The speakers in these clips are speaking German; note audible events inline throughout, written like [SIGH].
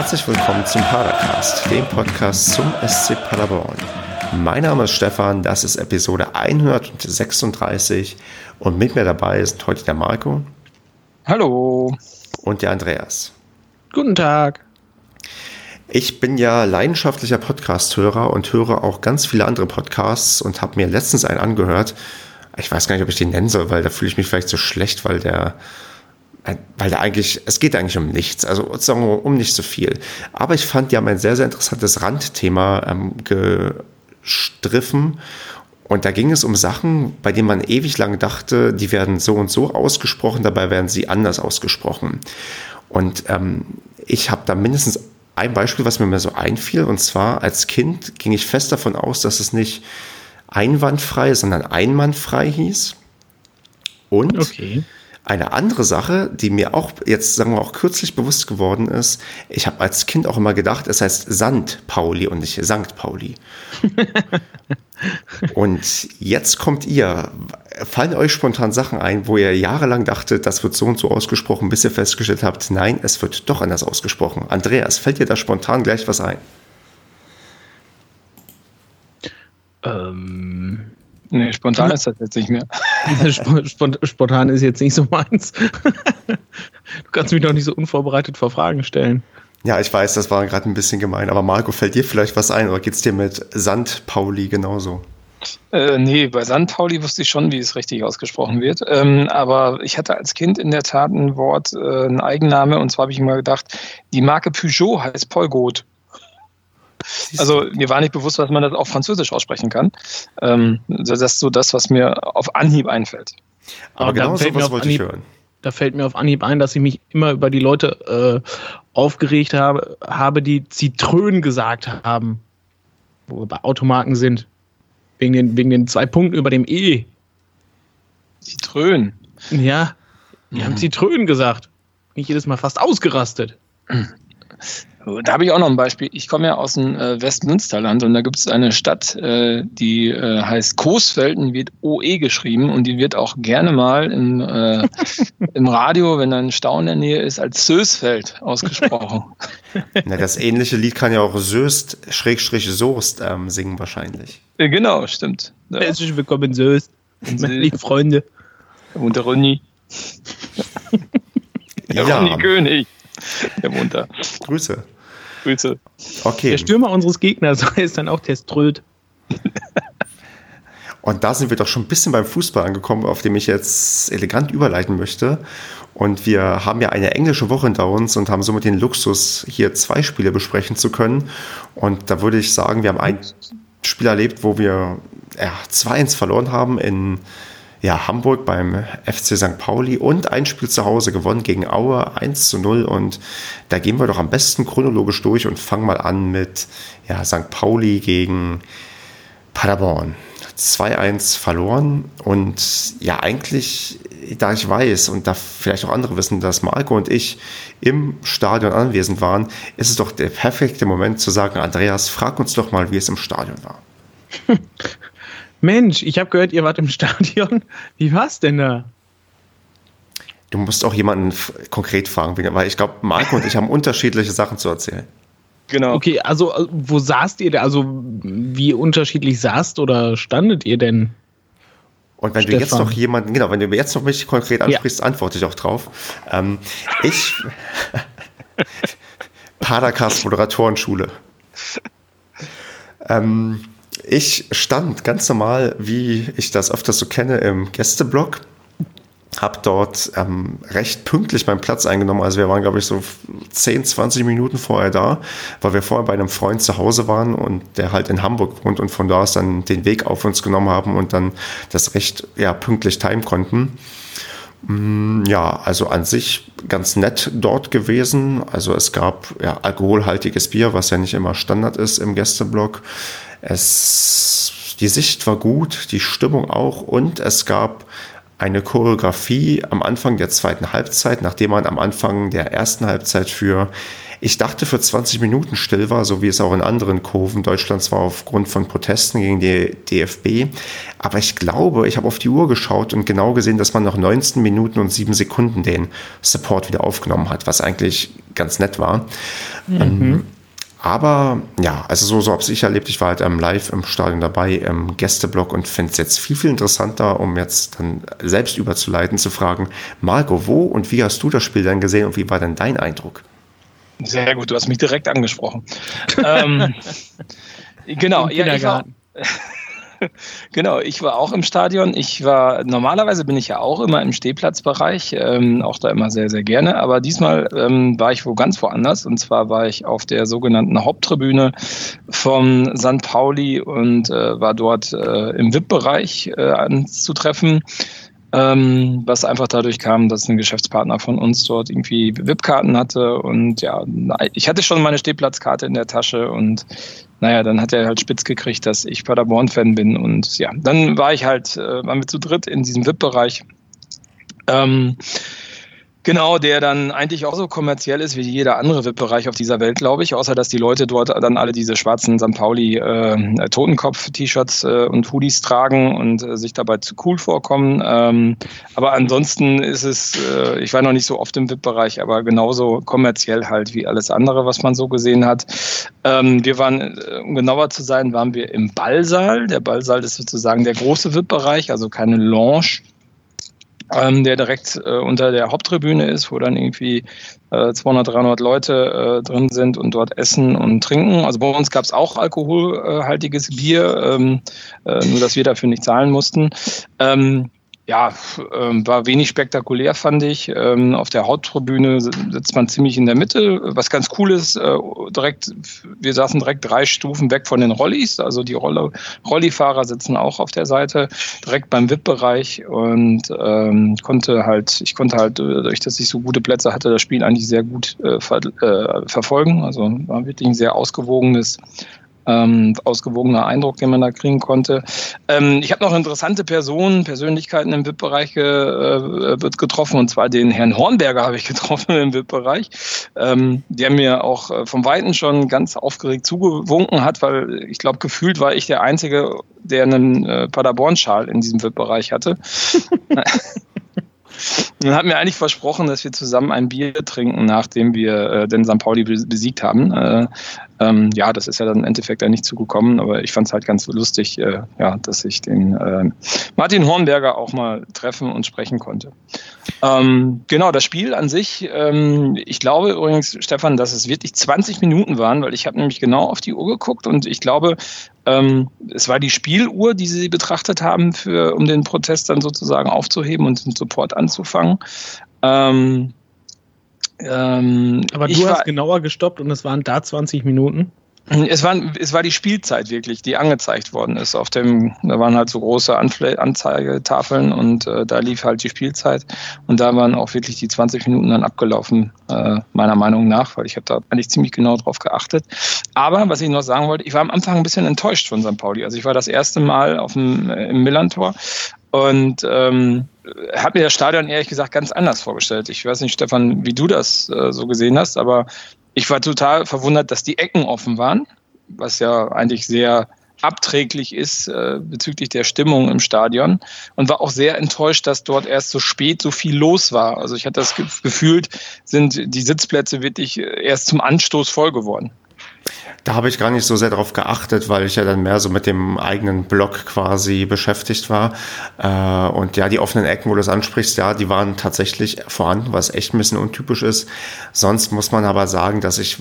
Herzlich willkommen zum Padercast, dem Podcast zum SC Paderborn. Mein Name ist Stefan, das ist Episode 136 und mit mir dabei sind heute der Marco. Hallo. Und der Andreas. Guten Tag. Ich bin ja leidenschaftlicher Podcast-Hörer und höre auch ganz viele andere Podcasts und habe mir letztens einen angehört. Ich weiß gar nicht, ob ich den nennen soll, weil da fühle ich mich vielleicht so schlecht, weil der weil da eigentlich, es geht eigentlich um nichts, also sagen wir um nicht so viel. Aber ich fand, die haben ein sehr, sehr interessantes Randthema ähm, gestriffen. Und da ging es um Sachen, bei denen man ewig lang dachte, die werden so und so ausgesprochen, dabei werden sie anders ausgesprochen. Und ähm, ich habe da mindestens ein Beispiel, was mir mal so einfiel. Und zwar als Kind ging ich fest davon aus, dass es nicht einwandfrei, sondern einmannfrei hieß. Und okay. Eine andere Sache, die mir auch jetzt, sagen wir auch kürzlich bewusst geworden ist, ich habe als Kind auch immer gedacht, es heißt Sand Pauli und nicht Sankt Pauli. [LAUGHS] und jetzt kommt ihr. Fallen euch spontan Sachen ein, wo ihr jahrelang dachtet, das wird so und so ausgesprochen, bis ihr festgestellt habt, nein, es wird doch anders ausgesprochen. Andreas, fällt dir da spontan gleich was ein? Ähm, Nee, spontan ist das jetzt nicht mehr. [LAUGHS] spontan ist jetzt nicht so meins. [LAUGHS] du kannst mich doch nicht so unvorbereitet vor Fragen stellen. Ja, ich weiß, das war gerade ein bisschen gemein, aber Marco, fällt dir vielleicht was ein oder geht es dir mit Sand Pauli genauso? Äh, nee, bei Sand Pauli wusste ich schon, wie es richtig ausgesprochen wird. Ähm, aber ich hatte als Kind in der Tat ein Wort, äh, ein Eigenname, und zwar habe ich immer gedacht, die Marke Peugeot heißt Paul Goth. Also mir war nicht bewusst, dass man das auf Französisch aussprechen kann. Ähm, das ist so das, was mir auf Anhieb einfällt. Aber, Aber genau so was wollte Anhieb, ich hören. Da fällt mir auf Anhieb ein, dass ich mich immer über die Leute äh, aufgeregt habe, habe, die Zitrönen gesagt haben, wo wir bei Automarken sind. Wegen den, wegen den zwei Punkten über dem E. Zitrönen? Ja, die mhm. haben Zitrönen gesagt. Bin ich jedes Mal fast ausgerastet. [CLEARS THROAT] Da habe ich auch noch ein Beispiel. Ich komme ja aus dem äh, Westmünsterland und da gibt es eine Stadt, äh, die äh, heißt Coesfelden, wird OE geschrieben und die wird auch gerne mal im, äh, im Radio, wenn ein Stau in der Nähe ist, als Sösfeld ausgesprochen. [LAUGHS] Na, das ähnliche Lied kann ja auch Söst, Schrägstrich Soest ähm, singen wahrscheinlich. Äh, genau, stimmt. Ja. Herzlich willkommen in Söst, meine lieben Freunde. Und der Ronny. der ja. Ronny König. Der Munter. Grüße. Grüße. Okay. Der Stürmer unseres Gegners [LAUGHS] heißt dann auch Teströd. Und da sind wir doch schon ein bisschen beim Fußball angekommen, auf dem ich jetzt elegant überleiten möchte. Und wir haben ja eine englische Woche hinter uns und haben somit den Luxus, hier zwei Spiele besprechen zu können. Und da würde ich sagen, wir haben ein Spiel erlebt, wo wir ja, 2-1 verloren haben in ja, Hamburg beim FC St. Pauli und ein Spiel zu Hause gewonnen gegen Aue 1 zu 0. Und da gehen wir doch am besten chronologisch durch und fangen mal an mit ja, St. Pauli gegen Paderborn. 2-1 verloren und ja, eigentlich, da ich weiß und da vielleicht auch andere wissen, dass Marco und ich im Stadion anwesend waren, ist es doch der perfekte Moment zu sagen, Andreas, frag uns doch mal, wie es im Stadion war. [LAUGHS] Mensch, ich habe gehört, ihr wart im [LAUGHS] Stadion. Wie war's denn da? Du musst auch jemanden konkret fragen, weil ich glaube, Marco und ich haben unterschiedliche Sachen zu erzählen. Genau. Okay, also äh, wo saßt ihr denn? Also wie unterschiedlich saßt oder standet ihr denn? Und wenn Stefan. du jetzt noch jemanden, genau, wenn du mir jetzt noch mich konkret ansprichst, ja. antworte ich auch drauf. Ähm, ich, [LAUGHS] Padercast Moderatorenschule. ähm, ich stand ganz normal, wie ich das öfters so kenne, im Gästeblock. Hab dort ähm, recht pünktlich meinen Platz eingenommen. Also wir waren, glaube ich, so 10, 20 Minuten vorher da, weil wir vorher bei einem Freund zu Hause waren und der halt in Hamburg wohnt und von da aus dann den Weg auf uns genommen haben und dann das recht ja, pünktlich timen konnten. Mm, ja, also an sich ganz nett dort gewesen. Also es gab ja alkoholhaltiges Bier, was ja nicht immer Standard ist im Gästeblock. Es, die Sicht war gut, die Stimmung auch und es gab eine Choreografie am Anfang der zweiten Halbzeit, nachdem man am Anfang der ersten Halbzeit für Ich dachte für 20 Minuten still war, so wie es auch in anderen Kurven Deutschlands war aufgrund von Protesten gegen die DFB. Aber ich glaube, ich habe auf die Uhr geschaut und genau gesehen, dass man nach 19 Minuten und 7 Sekunden den Support wieder aufgenommen hat, was eigentlich ganz nett war. Mhm. Ähm, aber ja, also so, so habe ich erlebt. Ich war halt ähm, live im Stadion dabei, im Gästeblock und finde es jetzt viel, viel interessanter, um jetzt dann selbst überzuleiten, zu fragen, Marco, wo und wie hast du das Spiel dann gesehen und wie war denn dein Eindruck? Sehr gut, du hast mich direkt angesprochen. [LAUGHS] ähm, genau, ja, ich war, [LAUGHS] [LAUGHS] genau, ich war auch im Stadion. Ich war, normalerweise bin ich ja auch immer im Stehplatzbereich, ähm, auch da immer sehr, sehr gerne. Aber diesmal ähm, war ich wo ganz woanders. Und zwar war ich auf der sogenannten Haupttribüne vom St. Pauli und äh, war dort äh, im VIP-Bereich äh, anzutreffen. Ähm, was einfach dadurch kam, dass ein Geschäftspartner von uns dort irgendwie VIP-Karten hatte und ja, ich hatte schon meine Stehplatzkarte in der Tasche und naja, dann hat er halt spitz gekriegt, dass ich Paderborn-Fan bin. Und ja, dann war ich halt, äh, waren wir zu dritt in diesem VIP-Bereich. Ähm, Genau, der dann eigentlich auch so kommerziell ist wie jeder andere VIP-Bereich auf dieser Welt, glaube ich, außer dass die Leute dort dann alle diese schwarzen St. Pauli äh, äh, und Hoodies tragen und äh, sich dabei zu cool vorkommen. Ähm, aber ansonsten ist es, äh, ich war noch nicht so oft im VIP-Bereich, aber genauso kommerziell halt wie alles andere, was man so gesehen hat. Ähm, wir waren, äh, um genauer zu sein, waren wir im Ballsaal. Der Ballsaal ist sozusagen der große VIP-Bereich, also keine Lounge ähm, der direkt äh, unter der Haupttribüne ist, wo dann irgendwie äh, 200, 300 Leute äh, drin sind und dort essen und trinken. Also bei uns gab es auch alkoholhaltiges Bier, ähm, äh, nur dass wir dafür nicht zahlen mussten. Ähm, ja, ähm, war wenig spektakulär, fand ich. Ähm, auf der Haupttribüne sitzt man ziemlich in der Mitte. Was ganz cool ist, äh, direkt, wir saßen direkt drei Stufen weg von den Rollis. Also die Rolle, Rollifahrer sitzen auch auf der Seite, direkt beim VIP-Bereich und ähm, konnte halt, ich konnte halt, durch dass ich so gute Plätze hatte, das Spiel eigentlich sehr gut äh, ver äh, verfolgen. Also war wirklich ein sehr ausgewogenes ähm, ausgewogener Eindruck, den man da kriegen konnte. Ähm, ich habe noch interessante Personen, Persönlichkeiten im VIP-Bereich ge, äh, wird getroffen, und zwar den Herrn Hornberger habe ich [LAUGHS] getroffen im VIP-Bereich, ähm, der mir auch äh, vom Weiten schon ganz aufgeregt zugewunken hat, weil ich glaube, gefühlt war ich der Einzige, der einen äh, Paderborn-Schal in diesem VIP-Bereich hatte. [LAUGHS] [LAUGHS] Und hat mir eigentlich versprochen, dass wir zusammen ein Bier trinken, nachdem wir äh, den St. Pauli besiegt haben. Äh, ähm, ja, das ist ja dann im Endeffekt ja nicht zugekommen, aber ich fand es halt ganz lustig, äh, ja, dass ich den äh, Martin Hornberger auch mal treffen und sprechen konnte. Ähm, genau, das Spiel an sich, ähm, ich glaube übrigens, Stefan, dass es wirklich 20 Minuten waren, weil ich habe nämlich genau auf die Uhr geguckt und ich glaube, ähm, es war die Spieluhr, die sie betrachtet haben, für, um den Protest dann sozusagen aufzuheben und den Support anzufangen. Ähm, ähm, Aber du hast genauer gestoppt und es waren da 20 Minuten. Es war, es war die Spielzeit wirklich, die angezeigt worden ist. Auf dem, da waren halt so große Anfle Anzeigetafeln und äh, da lief halt die Spielzeit. Und da waren auch wirklich die 20 Minuten dann abgelaufen, äh, meiner Meinung nach, weil ich habe da eigentlich ziemlich genau drauf geachtet. Aber was ich noch sagen wollte, ich war am Anfang ein bisschen enttäuscht von St. Pauli. Also ich war das erste Mal auf dem, äh, im Millantor und ähm, habe mir das Stadion ehrlich gesagt ganz anders vorgestellt. Ich weiß nicht, Stefan, wie du das äh, so gesehen hast, aber ich war total verwundert, dass die Ecken offen waren, was ja eigentlich sehr abträglich ist äh, bezüglich der Stimmung im Stadion und war auch sehr enttäuscht, dass dort erst so spät so viel los war. Also ich hatte das gefühlt, sind die Sitzplätze wirklich erst zum Anstoß voll geworden. Da habe ich gar nicht so sehr darauf geachtet, weil ich ja dann mehr so mit dem eigenen Blog quasi beschäftigt war. Äh, und ja, die offenen Ecken, wo du das ansprichst, ja, die waren tatsächlich vorhanden, was echt ein bisschen untypisch ist. Sonst muss man aber sagen, dass ich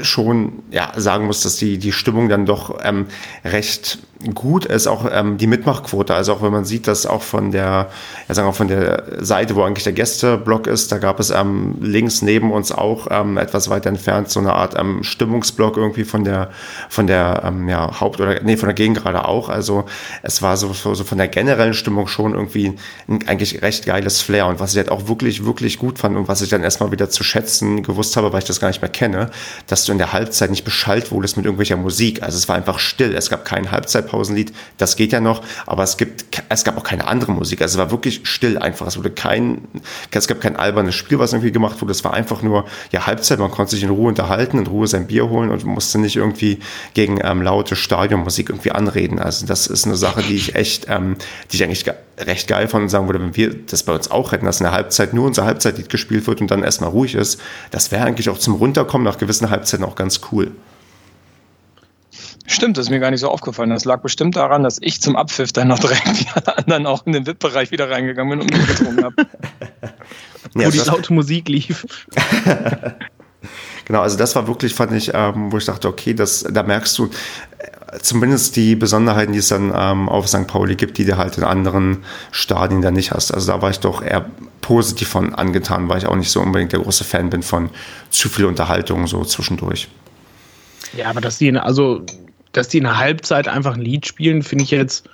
schon ja, sagen muss, dass die, die Stimmung dann doch ähm, recht gut ist, auch ähm, die Mitmachquote. Also auch wenn man sieht, dass auch von der, ja, sagen wir von der Seite, wo eigentlich der Gästeblock ist, da gab es ähm, links neben uns auch ähm, etwas weiter entfernt so eine Art ähm, Stimmungsblock irgendwie von der von der ähm, ja, Haupt- oder nee, von der Gegend gerade auch. Also es war so, so, so von der generellen Stimmung schon irgendwie ein eigentlich recht geiles Flair. Und was ich halt auch wirklich, wirklich gut fand und was ich dann erstmal wieder zu schätzen gewusst habe, weil ich das gar nicht mehr kenne, dass du in der Halbzeit nicht beschallt wurdest mit irgendwelcher Musik. Also es war einfach still. Es gab keinen Halbzeitpause Halbzeitpausenlied, das geht ja noch, aber es gibt, es gab auch keine andere Musik. Also es war wirklich still einfach. Es wurde kein, es gab kein albernes Spiel, was irgendwie gemacht wurde. Es war einfach nur, ja, Halbzeit, man konnte sich in Ruhe unterhalten, in Ruhe sein Bier holen und musste nicht irgendwie gegen ähm, laute Stadionmusik irgendwie anreden. Also das ist eine Sache, die ich echt, ähm, die ich eigentlich recht geil von und sagen würde, wenn wir das bei uns auch hätten, dass in der Halbzeit nur unser Halbzeitlied gespielt wird und dann erstmal ruhig ist, das wäre eigentlich auch zum Runterkommen nach gewissen Halbzeiten auch ganz cool. Stimmt, das ist mir gar nicht so aufgefallen. Das lag bestimmt daran, dass ich zum Abpfiff dann noch direkt [LAUGHS] wie alle anderen auch in den VIP-Bereich wieder reingegangen bin und mich getrunken habe. [LAUGHS] ja, Wo die laute Musik lief. [LAUGHS] genau, also das war wirklich, fand ich, ähm, wo ich dachte, okay, das, da merkst du äh, zumindest die Besonderheiten, die es dann ähm, auf St. Pauli gibt, die du halt in anderen Stadien dann nicht hast. Also da war ich doch eher positiv von angetan, weil ich auch nicht so unbedingt der große Fan bin von zu viel Unterhaltung so zwischendurch. Ja, aber dass die, also dass die in der Halbzeit einfach ein Lied spielen, finde ich jetzt,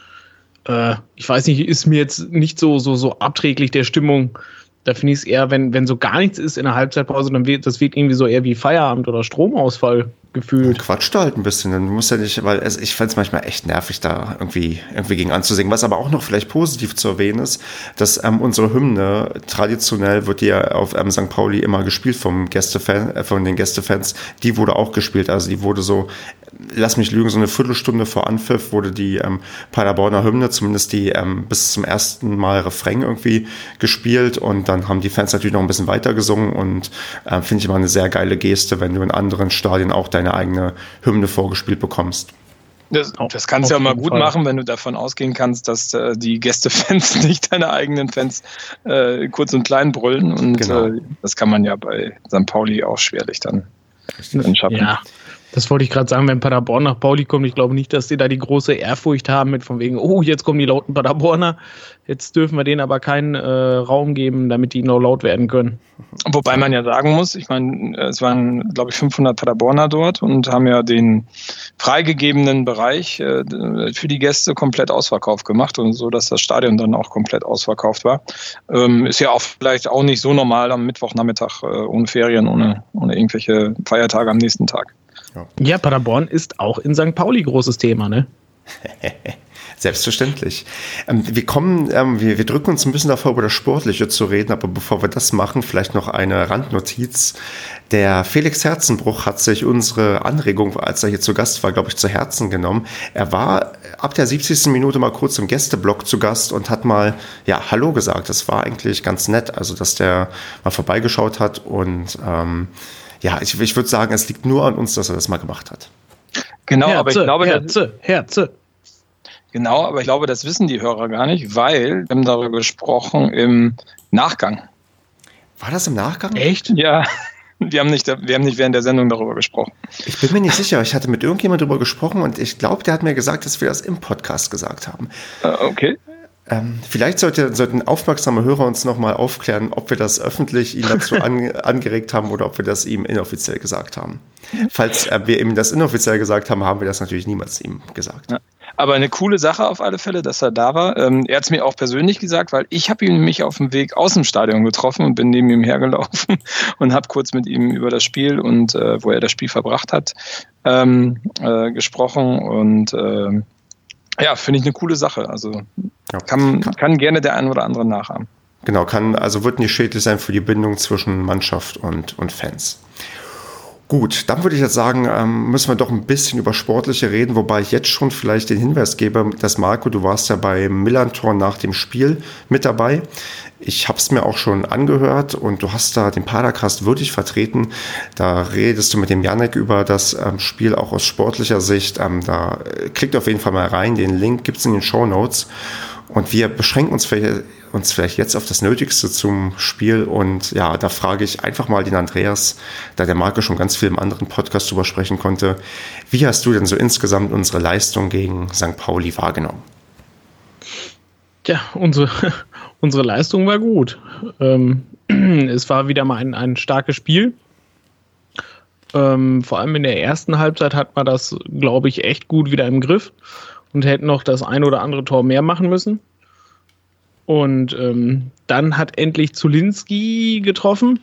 äh, ich weiß nicht, ist mir jetzt nicht so, so, so abträglich der Stimmung. Da finde ich es eher, wenn, wenn so gar nichts ist in der Halbzeitpause, dann wird das wird irgendwie so eher wie Feierabend oder Stromausfall gefühlt. Quatscht halt ein bisschen. Dann muss ja nicht, weil es, ich fände es manchmal echt nervig, da irgendwie, irgendwie gegen anzusingen. Was aber auch noch vielleicht positiv zu erwähnen ist, dass ähm, unsere Hymne traditionell wird ja auf ähm, St. Pauli immer gespielt vom Gästefan, äh, von den Gästefans. Die wurde auch gespielt. Also die wurde so, lass mich lügen, so eine Viertelstunde vor Anpfiff wurde die ähm, Paderborner Hymne, zumindest die ähm, bis zum ersten Mal Refrain irgendwie gespielt und dann haben die Fans natürlich noch ein bisschen weiter gesungen und äh, finde ich immer eine sehr geile Geste, wenn du in anderen Stadien auch deine eigene Hymne vorgespielt bekommst. Das, das kannst du ja mal gut Fall. machen, wenn du davon ausgehen kannst, dass äh, die Gästefans [LAUGHS] nicht deine eigenen Fans äh, kurz und klein brüllen. Und genau. äh, das kann man ja bei St. Pauli auch schwerlich dann, dann schaffen. Ja. Das wollte ich gerade sagen, wenn Paderborn nach Pauli kommt, ich glaube nicht, dass sie da die große Ehrfurcht haben mit von wegen, oh, jetzt kommen die lauten Paderborner, jetzt dürfen wir denen aber keinen äh, Raum geben, damit die noch laut werden können. Wobei man ja sagen muss, ich meine, es waren, glaube ich, 500 Paderborner dort und haben ja den freigegebenen Bereich äh, für die Gäste komplett ausverkauft gemacht und so, dass das Stadion dann auch komplett ausverkauft war. Ähm, ist ja auch vielleicht auch nicht so normal am Mittwochnachmittag äh, ohne Ferien, ohne, ohne irgendwelche Feiertage am nächsten Tag. Ja. ja, Paderborn ist auch in St. Pauli großes Thema, ne? [LAUGHS] Selbstverständlich. Ähm, wir kommen, ähm, wir, wir drücken uns ein bisschen davor, über das Sportliche zu reden, aber bevor wir das machen, vielleicht noch eine Randnotiz. Der Felix Herzenbruch hat sich unsere Anregung, als er hier zu Gast war, glaube ich, zu Herzen genommen. Er war ab der 70. Minute mal kurz im Gästeblock zu Gast und hat mal, ja, Hallo gesagt. Das war eigentlich ganz nett, also dass der mal vorbeigeschaut hat und ähm, ja, ich, ich würde sagen, es liegt nur an uns, dass er das mal gemacht hat. Genau, Herze, aber ich glaube, Herze, Herze. Genau, aber ich glaube, das wissen die Hörer gar nicht, weil wir haben darüber gesprochen im Nachgang. War das im Nachgang? Echt? Ja. [LAUGHS] Wir haben, nicht, wir haben nicht während der Sendung darüber gesprochen. Ich bin mir nicht sicher. Ich hatte mit irgendjemand darüber gesprochen und ich glaube, der hat mir gesagt, dass wir das im Podcast gesagt haben. Uh, okay. Ähm, vielleicht sollte, sollten aufmerksame Hörer uns nochmal aufklären, ob wir das öffentlich ihn dazu [LAUGHS] an, angeregt haben oder ob wir das ihm inoffiziell gesagt haben. Falls äh, wir ihm das inoffiziell gesagt haben, haben wir das natürlich niemals ihm gesagt. Ja. Aber eine coole Sache auf alle Fälle, dass er da war. Ähm, er hat es mir auch persönlich gesagt, weil ich habe ihn nämlich auf dem Weg aus dem Stadion getroffen und bin neben ihm hergelaufen [LAUGHS] und habe kurz mit ihm über das Spiel und äh, wo er das Spiel verbracht hat ähm, äh, gesprochen und äh, ja, finde ich eine coole Sache. Also ja. kann, kann gerne der ein oder andere nachahmen. Genau, kann, also wird nicht schädlich sein für die Bindung zwischen Mannschaft und, und Fans. Gut, dann würde ich jetzt sagen, ähm, müssen wir doch ein bisschen über Sportliche reden, wobei ich jetzt schon vielleicht den Hinweis gebe, dass Marco, du warst ja bei Millantor nach dem Spiel mit dabei. Ich habe es mir auch schon angehört und du hast da den Padercast würdig vertreten. Da redest du mit dem Janek über das ähm, Spiel auch aus sportlicher Sicht. Ähm, da äh, klickt auf jeden Fall mal rein. Den Link gibt's in den Show Notes. Und wir beschränken uns vielleicht, uns vielleicht jetzt auf das Nötigste zum Spiel. Und ja, da frage ich einfach mal den Andreas, da der Marco schon ganz viel im anderen Podcast drüber sprechen konnte. Wie hast du denn so insgesamt unsere Leistung gegen St. Pauli wahrgenommen? Ja, unsere, unsere Leistung war gut. Ähm, [CLEARS THROAT] es war wieder mal ein, ein starkes Spiel. Ähm, vor allem in der ersten Halbzeit hat man das, glaube ich, echt gut wieder im Griff und hätten noch das ein oder andere Tor mehr machen müssen. Und ähm, dann hat endlich Zulinski getroffen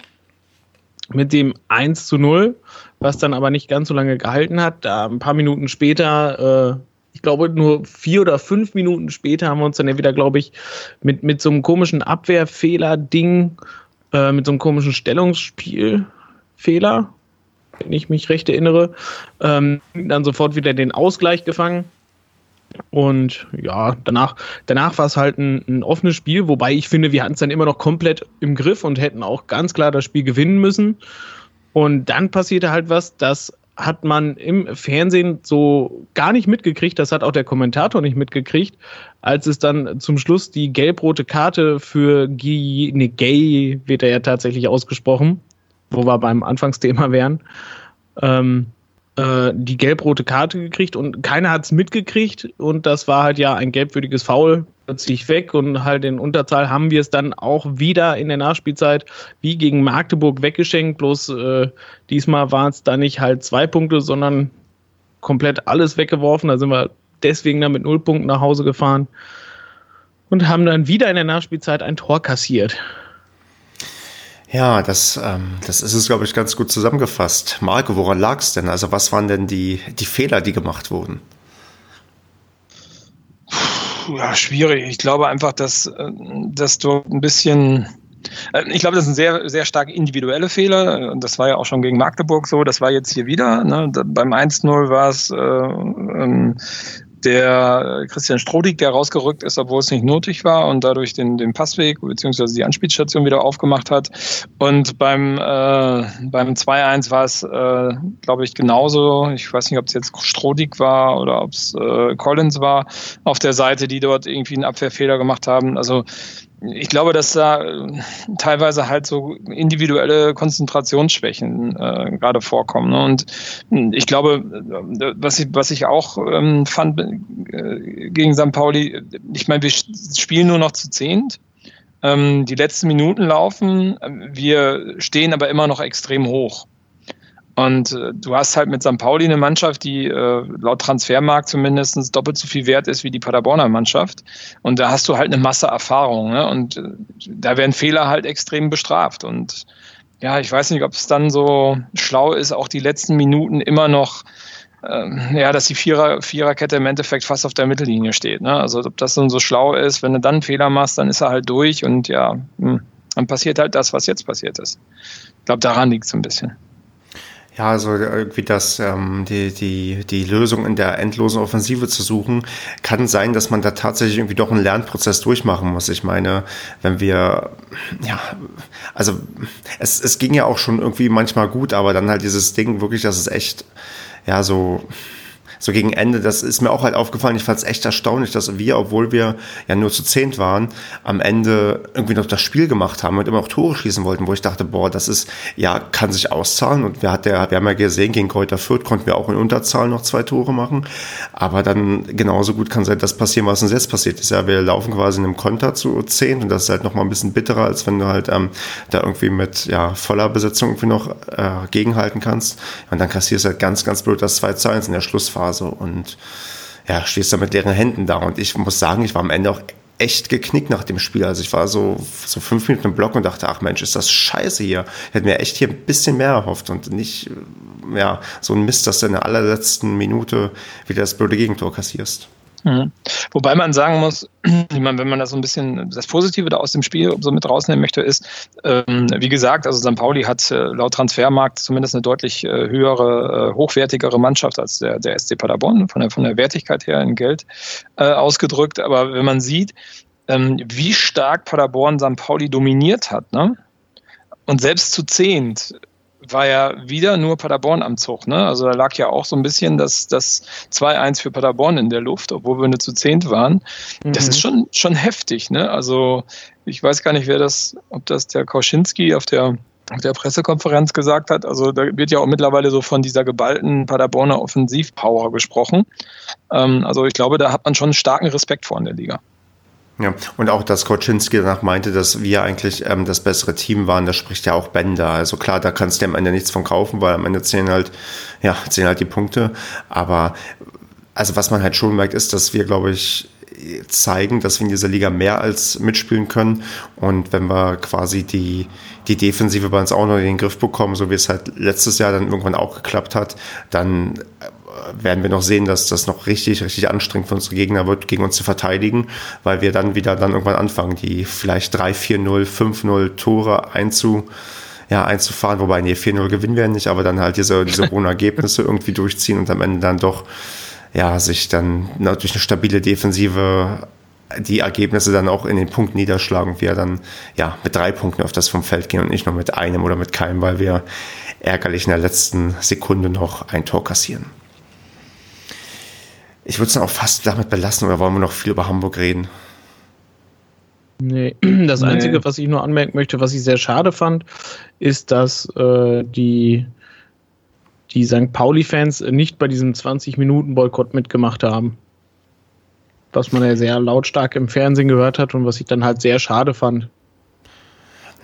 mit dem 1 zu 0, was dann aber nicht ganz so lange gehalten hat. Da ein paar Minuten später, äh, ich glaube, nur vier oder fünf Minuten später haben wir uns dann ja wieder, glaube ich, mit, mit so einem komischen Abwehrfehler-Ding, äh, mit so einem komischen Stellungsspielfehler, wenn ich mich recht erinnere, ähm, dann sofort wieder den Ausgleich gefangen. Und ja, danach, danach war es halt ein, ein offenes Spiel, wobei ich finde, wir hatten es dann immer noch komplett im Griff und hätten auch ganz klar das Spiel gewinnen müssen. Und dann passierte halt was, das hat man im Fernsehen so gar nicht mitgekriegt, das hat auch der Kommentator nicht mitgekriegt, als es dann zum Schluss die gelb-rote Karte für Guy, ne, Gay wird er ja tatsächlich ausgesprochen, wo wir beim Anfangsthema wären, ähm, äh, die gelb-rote Karte gekriegt und keiner hat es mitgekriegt und das war halt ja ein gelbwürdiges Foul plötzlich weg und halt in Unterzahl haben wir es dann auch wieder in der Nachspielzeit wie gegen Magdeburg weggeschenkt, bloß äh, diesmal waren es dann nicht halt zwei Punkte, sondern komplett alles weggeworfen, da sind wir deswegen dann mit null Punkten nach Hause gefahren und haben dann wieder in der Nachspielzeit ein Tor kassiert. Ja, das, ähm, das ist es, glaube ich, ganz gut zusammengefasst. Marco, woran lag es denn? Also was waren denn die, die Fehler, die gemacht wurden? Ja, schwierig. Ich glaube einfach, dass, äh, dass du ein bisschen äh, ich glaube, das sind sehr, sehr stark individuelle Fehler. Das war ja auch schon gegen Magdeburg so. Das war jetzt hier wieder. Ne? Beim 1-0 war es äh, ähm, der Christian Strodig, der rausgerückt ist, obwohl es nicht nötig war und dadurch den, den Passweg bzw. die Anspielstation wieder aufgemacht hat. Und beim, äh, beim 2-1 war es, äh, glaube ich, genauso. Ich weiß nicht, ob es jetzt Strodig war oder ob es äh, Collins war auf der Seite, die dort irgendwie einen Abwehrfehler gemacht haben. Also ich glaube, dass da äh, teilweise halt so individuelle Konzentrationsschwächen äh, gerade vorkommen. Ne? Und hm, ich glaube, äh, was ich, was ich auch ähm, fand äh, gegen St. Pauli, ich meine, wir spielen nur noch zu zehnt. Ähm, die letzten Minuten laufen, wir stehen aber immer noch extrem hoch. Und äh, du hast halt mit St. Pauli eine Mannschaft, die äh, laut Transfermarkt zumindest doppelt so viel wert ist wie die Paderborner Mannschaft. Und da hast du halt eine Masse Erfahrung. Ne? Und äh, da werden Fehler halt extrem bestraft. Und ja, ich weiß nicht, ob es dann so schlau ist, auch die letzten Minuten immer noch, äh, ja, dass die Vierer, Viererkette im Endeffekt fast auf der Mittellinie steht. Ne? Also ob das dann so schlau ist, wenn du dann einen Fehler machst, dann ist er halt durch und ja, mh, hm, dann passiert halt das, was jetzt passiert ist. Ich glaube, daran liegt es ein bisschen. Ja, also irgendwie das, ähm, die, die, die Lösung in der endlosen Offensive zu suchen, kann sein, dass man da tatsächlich irgendwie doch einen Lernprozess durchmachen muss. Ich meine, wenn wir, ja, also es, es ging ja auch schon irgendwie manchmal gut, aber dann halt dieses Ding wirklich, dass es echt, ja, so, so gegen Ende, das ist mir auch halt aufgefallen, ich fand es echt erstaunlich, dass wir, obwohl wir ja nur zu zehnt waren, am Ende irgendwie noch das Spiel gemacht haben und immer noch Tore schießen wollten, wo ich dachte, boah, das ist, ja, kann sich auszahlen. Und wir, hat der, wir haben ja gesehen, gegen Kräuter Fürth konnten wir auch in Unterzahl noch zwei Tore machen, aber dann genauso gut kann sein, das passieren, was uns jetzt passiert ist. Ja, wir laufen quasi in einem Konter zu zehnt und das ist halt noch mal ein bisschen bitterer, als wenn du halt ähm, da irgendwie mit ja, voller Besetzung irgendwie noch äh, gegenhalten kannst. Und dann kassierst du halt ganz, ganz blöd das 2 zu 1 in der Schlussphase Phase und ja, stehst da mit leeren Händen da. Und ich muss sagen, ich war am Ende auch echt geknickt nach dem Spiel. Also ich war so, so fünf Minuten im Block und dachte, ach Mensch, ist das scheiße hier. Ich hätte mir echt hier ein bisschen mehr erhofft und nicht, ja, so ein Mist, dass du in der allerletzten Minute wieder das blöde Gegentor kassierst. Mhm. Wobei man sagen muss, [CLEARS THROAT] ich meine, wenn man das so ein bisschen das Positive da aus dem Spiel so mit rausnehmen möchte, ist, ähm, wie gesagt, also St. Pauli hat äh, laut Transfermarkt zumindest eine deutlich äh, höhere, äh, hochwertigere Mannschaft als der, der SC Paderborn, von der, von der Wertigkeit her in Geld äh, ausgedrückt. Aber wenn man sieht, ähm, wie stark Paderborn St. Pauli dominiert hat, ne? Und selbst zu zehnt war ja wieder nur Paderborn am Zug. Ne? Also da lag ja auch so ein bisschen das, das 2-1 für Paderborn in der Luft, obwohl wir nur zu zehnt waren. Mhm. Das ist schon, schon heftig. Ne? Also ich weiß gar nicht, wer das, ob das der Kauschinski auf der auf der Pressekonferenz gesagt hat. Also da wird ja auch mittlerweile so von dieser geballten Paderborner Offensivpower gesprochen. Ähm, also ich glaube, da hat man schon einen starken Respekt vor in der Liga. Ja, und auch, dass Koczynski danach meinte, dass wir eigentlich ähm, das bessere Team waren, das spricht ja auch Bender. Also klar, da kannst du am Ende nichts von kaufen, weil am Ende zählen halt, ja, zählen halt die Punkte. Aber also was man halt schon merkt, ist, dass wir, glaube ich, zeigen, dass wir in dieser Liga mehr als mitspielen können. Und wenn wir quasi die, die Defensive bei uns auch noch in den Griff bekommen, so wie es halt letztes Jahr dann irgendwann auch geklappt hat, dann werden wir noch sehen, dass das noch richtig, richtig anstrengend für unsere Gegner wird, gegen uns zu verteidigen, weil wir dann wieder dann irgendwann anfangen, die vielleicht 3-4-0, 5-0 Tore einzu, ja, einzufahren, wobei, nee, 4-0 gewinnen wir nicht, aber dann halt diese, diese [LAUGHS] hohen Ergebnisse irgendwie durchziehen und am Ende dann doch, ja, sich dann durch eine stabile Defensive die Ergebnisse dann auch in den Punkten niederschlagen und wir dann ja mit drei Punkten auf das vom Feld gehen und nicht nur mit einem oder mit keinem, weil wir ärgerlich in der letzten Sekunde noch ein Tor kassieren. Ich würde es dann auch fast damit belassen oder wollen wir noch viel über Hamburg reden? Nee, [CLEARS THROAT] das nee. Einzige, was ich nur anmerken möchte, was ich sehr schade fand, ist, dass äh, die, die St. Pauli-Fans nicht bei diesem 20-Minuten-Boykott mitgemacht haben was man ja sehr lautstark im Fernsehen gehört hat und was ich dann halt sehr schade fand.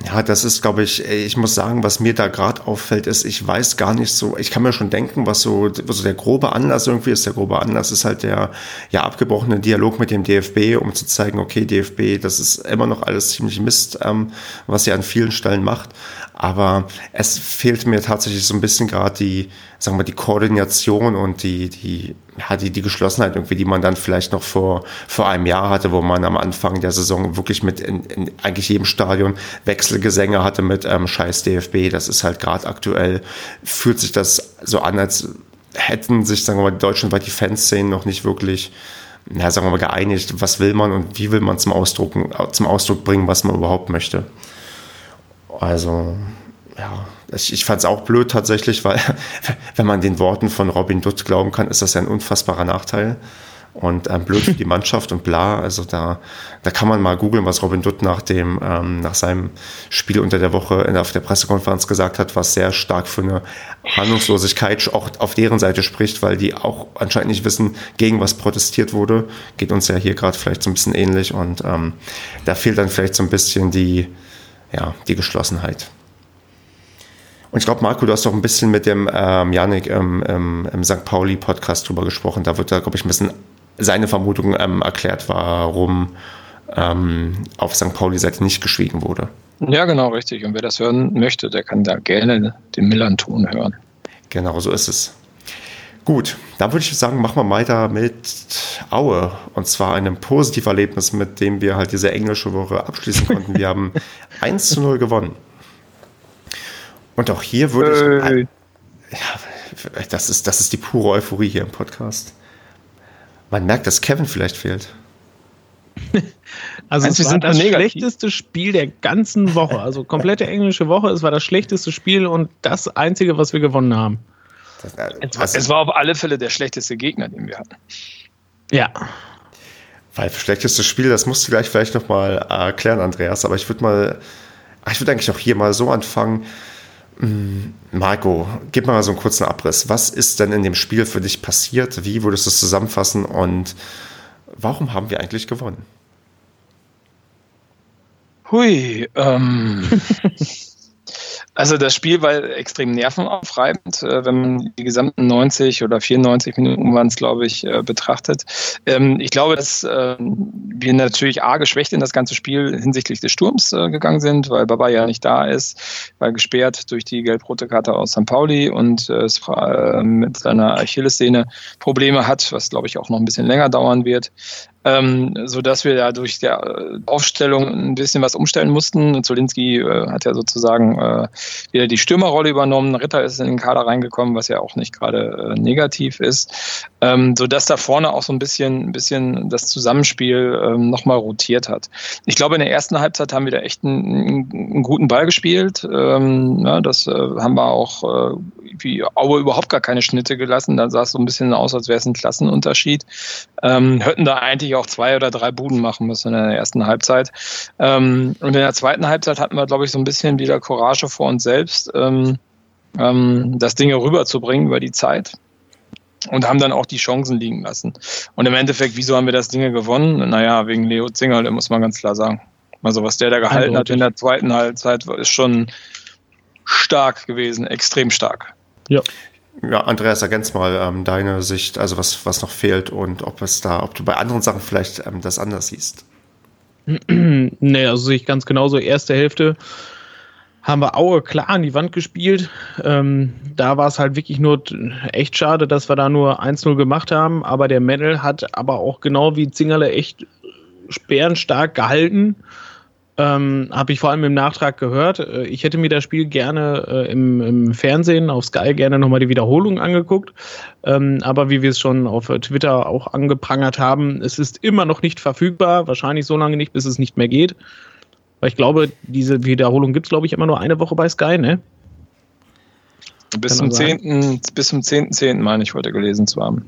Ja, das ist, glaube ich, ich muss sagen, was mir da gerade auffällt, ist, ich weiß gar nicht so, ich kann mir schon denken, was so, was so der grobe Anlass irgendwie ist. Der grobe Anlass ist halt der ja abgebrochene Dialog mit dem DFB, um zu zeigen, okay, DFB, das ist immer noch alles ziemlich Mist, ähm, was ihr an vielen Stellen macht. Aber es fehlt mir tatsächlich so ein bisschen gerade die, sagen wir, die Koordination und die, die, ja, die, die Geschlossenheit irgendwie, die man dann vielleicht noch vor, vor einem Jahr hatte, wo man am Anfang der Saison wirklich mit in, in eigentlich jedem Stadion Wechselgesänge hatte mit ähm, Scheiß DFB. Das ist halt gerade aktuell, fühlt sich das so an, als hätten sich, sagen wir mal, deutschlandweit die Fanszenen noch nicht wirklich ja, sagen wir mal, geeinigt, was will man und wie will man zum Ausdruck, zum Ausdruck bringen, was man überhaupt möchte. Also, ja, ich, ich fand es auch blöd tatsächlich, weil [LAUGHS] wenn man den Worten von Robin Dutt glauben kann, ist das ja ein unfassbarer Nachteil und ähm, blöd für die [LAUGHS] Mannschaft und bla. Also da, da kann man mal googeln, was Robin Dutt nach dem, ähm, nach seinem Spiel unter der Woche in, auf der Pressekonferenz gesagt hat, was sehr stark für eine Ahnungslosigkeit auch auf deren Seite spricht, weil die auch anscheinend nicht wissen, gegen was protestiert wurde. Geht uns ja hier gerade vielleicht so ein bisschen ähnlich und ähm, da fehlt dann vielleicht so ein bisschen die, ja, die Geschlossenheit. Und ich glaube, Marco, du hast doch ein bisschen mit dem ähm, Janik im, im, im St. Pauli-Podcast drüber gesprochen. Da wird da, glaube ich, ein bisschen seine Vermutung ähm, erklärt, warum ähm, auf St. Pauli-Seite nicht geschwiegen wurde. Ja, genau, richtig. Und wer das hören möchte, der kann da gerne den Millern-Ton hören. Genau, so ist es. Gut, dann würde ich sagen, machen wir weiter mit Aue. Und zwar einem positiven Erlebnis, mit dem wir halt diese englische Woche abschließen konnten. Wir haben [LAUGHS] 1 zu 0 gewonnen. Und auch hier würde ich. Ja, das ist, das ist die pure Euphorie hier im Podcast. Man merkt, dass Kevin vielleicht fehlt. Also es war das negativ. schlechteste Spiel der ganzen Woche. Also komplette englische Woche. Es war das schlechteste Spiel und das einzige, was wir gewonnen haben. Das, es war auf alle Fälle der schlechteste Gegner, den wir hatten. Ja. Weil schlechtestes Spiel, das musst du gleich vielleicht nochmal erklären, Andreas. Aber ich würde mal, ich würde eigentlich auch hier mal so anfangen. Hm, Marco, gib mal so einen kurzen Abriss. Was ist denn in dem Spiel für dich passiert? Wie würdest du es zusammenfassen und warum haben wir eigentlich gewonnen? Hui, ähm, [LAUGHS] Also das Spiel war extrem nervenaufreibend, äh, wenn man die gesamten 90 oder 94 Minuten waren es, glaube ich, äh, betrachtet. Ähm, ich glaube, dass äh, wir natürlich A geschwächt in das ganze Spiel hinsichtlich des Sturms gegangen sind, weil Baba ja nicht da ist, weil gesperrt durch die gelb-rote Karte aus St. Pauli und es mit seiner Achillessehne Probleme hat, was glaube ich auch noch ein bisschen länger dauern wird ähm, so dass wir da durch die äh, Aufstellung ein bisschen was umstellen mussten. Zolinski äh, hat ja sozusagen äh, wieder die Stürmerrolle übernommen. Ritter ist in den Kader reingekommen, was ja auch nicht gerade äh, negativ ist, ähm, so dass da vorne auch so ein bisschen, ein bisschen das Zusammenspiel ähm, nochmal rotiert hat. Ich glaube, in der ersten Halbzeit haben wir da echt einen, einen guten Ball gespielt. Ähm, ja, das äh, haben wir auch äh, wie Aue überhaupt gar keine Schnitte gelassen. Da sah es so ein bisschen aus, als wäre es ein Klassenunterschied. Ähm, hätten da eigentlich auch zwei oder drei Buden machen müssen in der ersten Halbzeit. Ähm, und in der zweiten Halbzeit hatten wir, glaube ich, so ein bisschen wieder Courage vor uns selbst, ähm, ähm, das Ding rüberzubringen über die Zeit und haben dann auch die Chancen liegen lassen. Und im Endeffekt, wieso haben wir das Ding gewonnen? Naja, wegen Leo Zingerle, muss man ganz klar sagen. Also was der da gehalten hat in der zweiten Halbzeit, ist schon stark gewesen, extrem stark. Ja. Ja, Andreas, ergänz mal ähm, deine Sicht, also was, was noch fehlt und ob es da, ob du bei anderen Sachen vielleicht ähm, das anders siehst. [CLEARS THROAT] nee, also sehe ich ganz genauso. Erste Hälfte haben wir Aue klar an die Wand gespielt. Ähm, da war es halt wirklich nur echt schade, dass wir da nur 1-0 gemacht haben. Aber der Medal hat aber auch genau wie Zingerle echt sperrenstark gehalten. Ähm, Habe ich vor allem im Nachtrag gehört. Äh, ich hätte mir das Spiel gerne äh, im, im, Fernsehen auf Sky gerne nochmal die Wiederholung angeguckt. Ähm, aber wie wir es schon auf Twitter auch angeprangert haben, es ist immer noch nicht verfügbar. Wahrscheinlich so lange nicht, bis es nicht mehr geht. Weil ich glaube, diese Wiederholung gibt es, glaube ich, immer nur eine Woche bei Sky, ne? Bis zum 10. bis zum 10.10. meine ich, heute gelesen zu haben.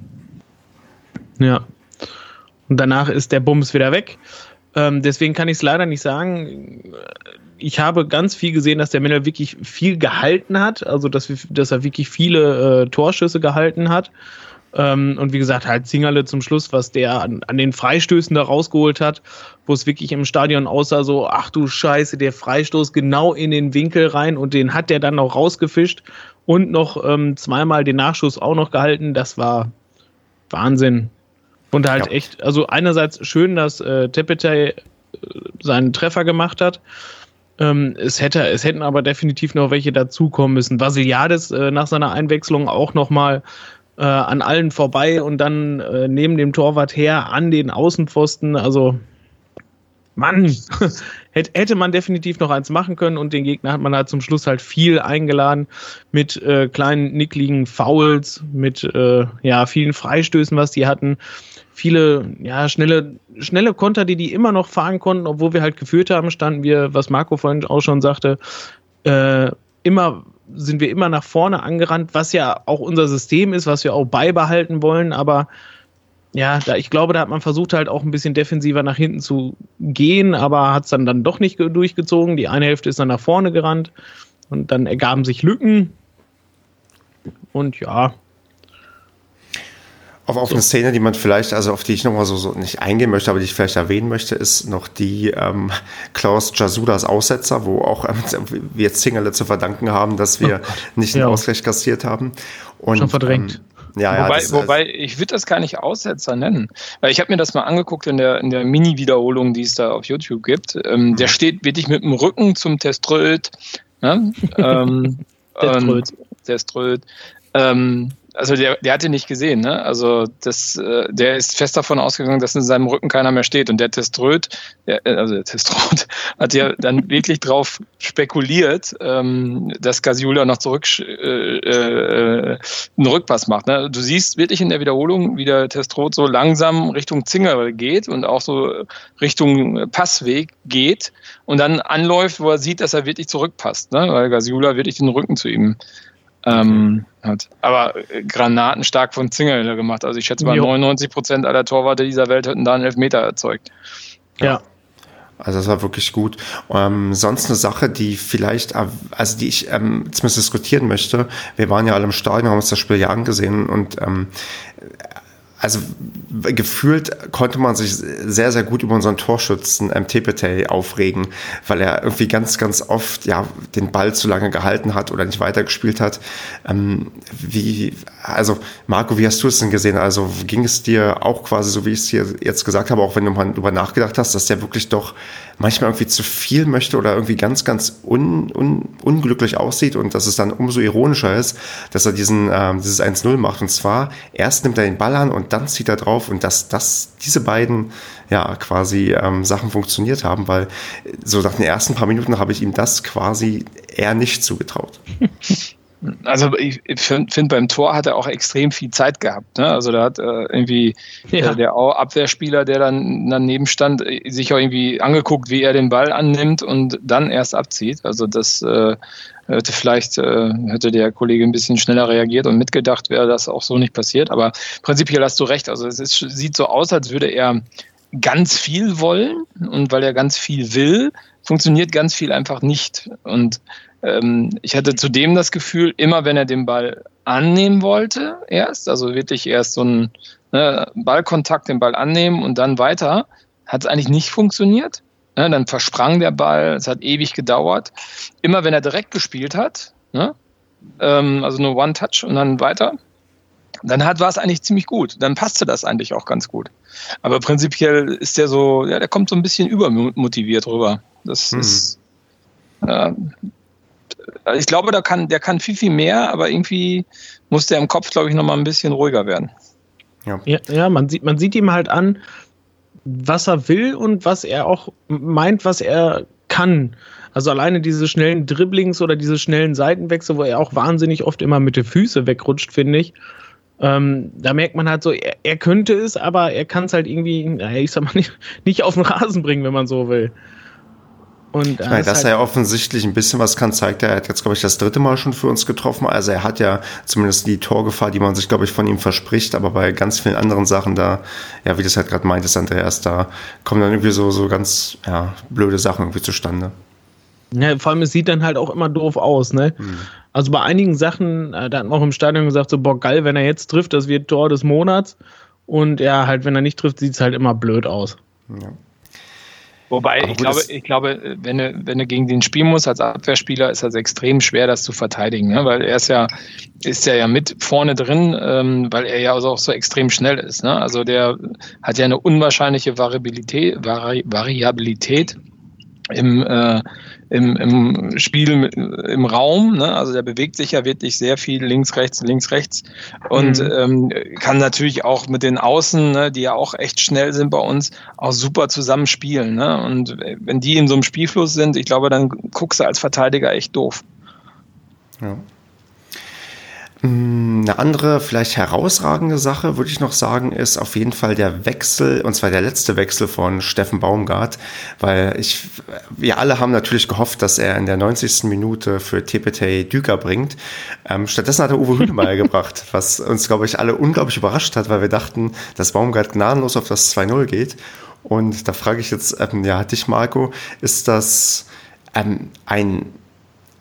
Ja. Und danach ist der Bums wieder weg. Ähm, deswegen kann ich es leider nicht sagen. Ich habe ganz viel gesehen, dass der Männer wirklich viel gehalten hat, also dass, wir, dass er wirklich viele äh, Torschüsse gehalten hat. Ähm, und wie gesagt, halt Zingerle zum Schluss, was der an, an den Freistößen da rausgeholt hat, wo es wirklich im Stadion aussah, so, ach du Scheiße, der Freistoß genau in den Winkel rein und den hat der dann noch rausgefischt und noch ähm, zweimal den Nachschuss auch noch gehalten. Das war Wahnsinn. Und halt ja. echt, also einerseits schön, dass äh, Tepete äh, seinen Treffer gemacht hat. Ähm, es, hätte, es hätten aber definitiv noch welche dazukommen müssen. Vasiliades äh, nach seiner Einwechslung auch nochmal äh, an allen vorbei und dann äh, neben dem Torwart her an den Außenpfosten. Also, Mann, [LAUGHS] hätte man definitiv noch eins machen können und den Gegner hat man halt zum Schluss halt viel eingeladen mit äh, kleinen nickligen Fouls, mit äh, ja, vielen Freistößen, was die hatten viele ja, schnelle, schnelle Konter, die die immer noch fahren konnten, obwohl wir halt geführt haben, standen wir, was Marco vorhin auch schon sagte, äh, immer sind wir immer nach vorne angerannt, was ja auch unser System ist, was wir auch beibehalten wollen, aber ja, da, ich glaube, da hat man versucht halt auch ein bisschen defensiver nach hinten zu gehen, aber hat es dann, dann doch nicht durchgezogen. Die eine Hälfte ist dann nach vorne gerannt und dann ergaben sich Lücken. Und ja, auf, auf so. eine Szene, die man vielleicht, also auf die ich nochmal so, so nicht eingehen möchte, aber die ich vielleicht erwähnen möchte, ist noch die ähm, Klaus Jasudas Aussetzer, wo auch ähm, [LAUGHS] wir jetzt Zingerle zu verdanken haben, dass wir [LAUGHS] oh nicht den ja. Ausgleich kassiert haben. Und, Schon verdrängt. Ähm, ja, wobei, ja, das, wobei ich würde das gar nicht Aussetzer nennen. Weil ich habe mir das mal angeguckt in der, in der Mini-Wiederholung, die es da auf YouTube gibt. Ähm, mhm. Der steht wirklich mit dem Rücken zum Teströd. Ne? [LAUGHS] ähm, Teströd. Teströd. Ähm, also der, der hat ihn nicht gesehen, ne? Also das, äh, der ist fest davon ausgegangen, dass in seinem Rücken keiner mehr steht. Und der Teströd, der, äh, also der [LAUGHS] Teströd, hat ja dann wirklich drauf spekuliert, ähm, dass Gasiula noch zurück äh, äh, einen Rückpass macht. Ne? Du siehst wirklich in der Wiederholung, wie der Teströd so langsam Richtung Zinger geht und auch so Richtung Passweg geht und dann anläuft, wo er sieht, dass er wirklich zurückpasst, ne? weil Gasiula wirklich den Rücken zu ihm ähm, hat. Aber äh, granatenstark von Zingerle gemacht. Also ich schätze mal, 99 Prozent aller Torwarte dieser Welt hätten da einen Elfmeter erzeugt. Ja. Also das war wirklich gut. Ähm, sonst eine Sache, die vielleicht, äh, also die ich ähm, zumindest diskutieren möchte. Wir waren ja alle im Stadion, haben uns das Spiel ja angesehen und ähm, also gefühlt konnte man sich sehr, sehr gut über unseren Torschützen ähm, Tepete aufregen, weil er irgendwie ganz, ganz oft ja den Ball zu lange gehalten hat oder nicht weitergespielt hat. Ähm, wie, also Marco, wie hast du es denn gesehen? Also ging es dir auch quasi so, wie ich es hier jetzt gesagt habe, auch wenn du mal drüber nachgedacht hast, dass der wirklich doch manchmal irgendwie zu viel möchte oder irgendwie ganz, ganz un, un, unglücklich aussieht und dass es dann umso ironischer ist, dass er diesen, ähm, dieses 1-0 macht. Und zwar erst nimmt er den Ball an und dann zieht er drauf und dass, dass diese beiden ja quasi ähm, Sachen funktioniert haben, weil so nach den ersten paar Minuten habe ich ihm das quasi eher nicht zugetraut. [LAUGHS] Also ich finde, find, beim Tor hat er auch extrem viel Zeit gehabt. Ne? Also da hat äh, irgendwie ja. äh, der Abwehrspieler, der dann daneben stand, äh, sich auch irgendwie angeguckt, wie er den Ball annimmt und dann erst abzieht. Also das äh, hätte vielleicht äh, hätte der Kollege ein bisschen schneller reagiert und mitgedacht, wäre das auch so nicht passiert. Aber prinzipiell hast du recht. Also es ist, sieht so aus, als würde er ganz viel wollen und weil er ganz viel will, funktioniert ganz viel einfach nicht. Und ich hatte zudem das Gefühl, immer wenn er den Ball annehmen wollte, erst, also wirklich erst so ein ne, Ballkontakt, den Ball annehmen und dann weiter, hat es eigentlich nicht funktioniert. Ne, dann versprang der Ball, es hat ewig gedauert. Immer wenn er direkt gespielt hat, ne, ähm, also nur One-Touch und dann weiter, dann hat, war es eigentlich ziemlich gut. Dann passte das eigentlich auch ganz gut. Aber prinzipiell ist der so, ja, der kommt so ein bisschen übermotiviert rüber. Das hm. ist, äh, ich glaube, da kann, der kann viel, viel mehr, aber irgendwie muss der im Kopf, glaube ich, nochmal ein bisschen ruhiger werden. Ja, ja, ja man, sieht, man sieht ihm halt an, was er will und was er auch meint, was er kann. Also alleine diese schnellen Dribblings oder diese schnellen Seitenwechsel, wo er auch wahnsinnig oft immer mit den Füßen wegrutscht, finde ich. Ähm, da merkt man halt so, er, er könnte es, aber er kann es halt irgendwie, ich sag mal, nicht, [LAUGHS] nicht auf den Rasen bringen, wenn man so will. Und, ich meine, dass halt er ja offensichtlich ein bisschen was kann, zeigt er. Er hat jetzt, glaube ich, das dritte Mal schon für uns getroffen. Also er hat ja zumindest die Torgefahr, die man sich, glaube ich, von ihm verspricht. Aber bei ganz vielen anderen Sachen da, ja, wie das halt gerade meint, ist Andreas, da kommen dann irgendwie so, so ganz ja, blöde Sachen irgendwie zustande. Ja, vor allem, es sieht dann halt auch immer doof aus, ne? Hm. Also bei einigen Sachen, äh, da hat man auch im Stadion gesagt, so, boah, geil, wenn er jetzt trifft, das wird Tor des Monats. Und ja, halt, wenn er nicht trifft, sieht es halt immer blöd aus. Ja. Wobei, ich glaube, ich glaube, wenn du, wenn du gegen den spielen musst als Abwehrspieler, ist das extrem schwer, das zu verteidigen, ne? weil er ist ja, ist ja, ja mit vorne drin, ähm, weil er ja auch so extrem schnell ist. Ne? Also der hat ja eine unwahrscheinliche Variabilität, Vari Variabilität im, äh, im, im Spiel im Raum. Ne? Also der bewegt sich ja wirklich sehr viel links, rechts, links, rechts und mhm. ähm, kann natürlich auch mit den Außen, ne, die ja auch echt schnell sind bei uns, auch super zusammen spielen. Ne? Und wenn die in so einem Spielfluss sind, ich glaube, dann guckst du als Verteidiger echt doof. Ja. Mm, eine andere, vielleicht herausragende Sache, würde ich noch sagen, ist auf jeden Fall der Wechsel, und zwar der letzte Wechsel von Steffen Baumgart, weil ich, wir alle haben natürlich gehofft, dass er in der 90. Minute für Tepete Düker bringt. Ähm, stattdessen hat er Uwe Hünemeyer [LAUGHS] gebracht, was uns, glaube ich, alle unglaublich überrascht hat, weil wir dachten, dass Baumgart gnadenlos auf das 2-0 geht. Und da frage ich jetzt, ähm, ja, dich, Marco, ist das ähm, ein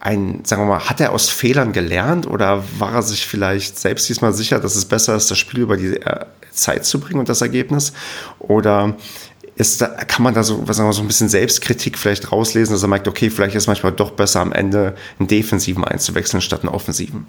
ein, sagen wir mal, hat er aus Fehlern gelernt oder war er sich vielleicht selbst diesmal sicher, dass es besser ist, das Spiel über die äh, Zeit zu bringen und das Ergebnis? Oder ist da, kann man da so, was sagen wir, so ein bisschen Selbstkritik vielleicht rauslesen, dass er merkt, okay, vielleicht ist es manchmal doch besser am Ende einen Defensiven einzuwechseln statt einen Offensiven?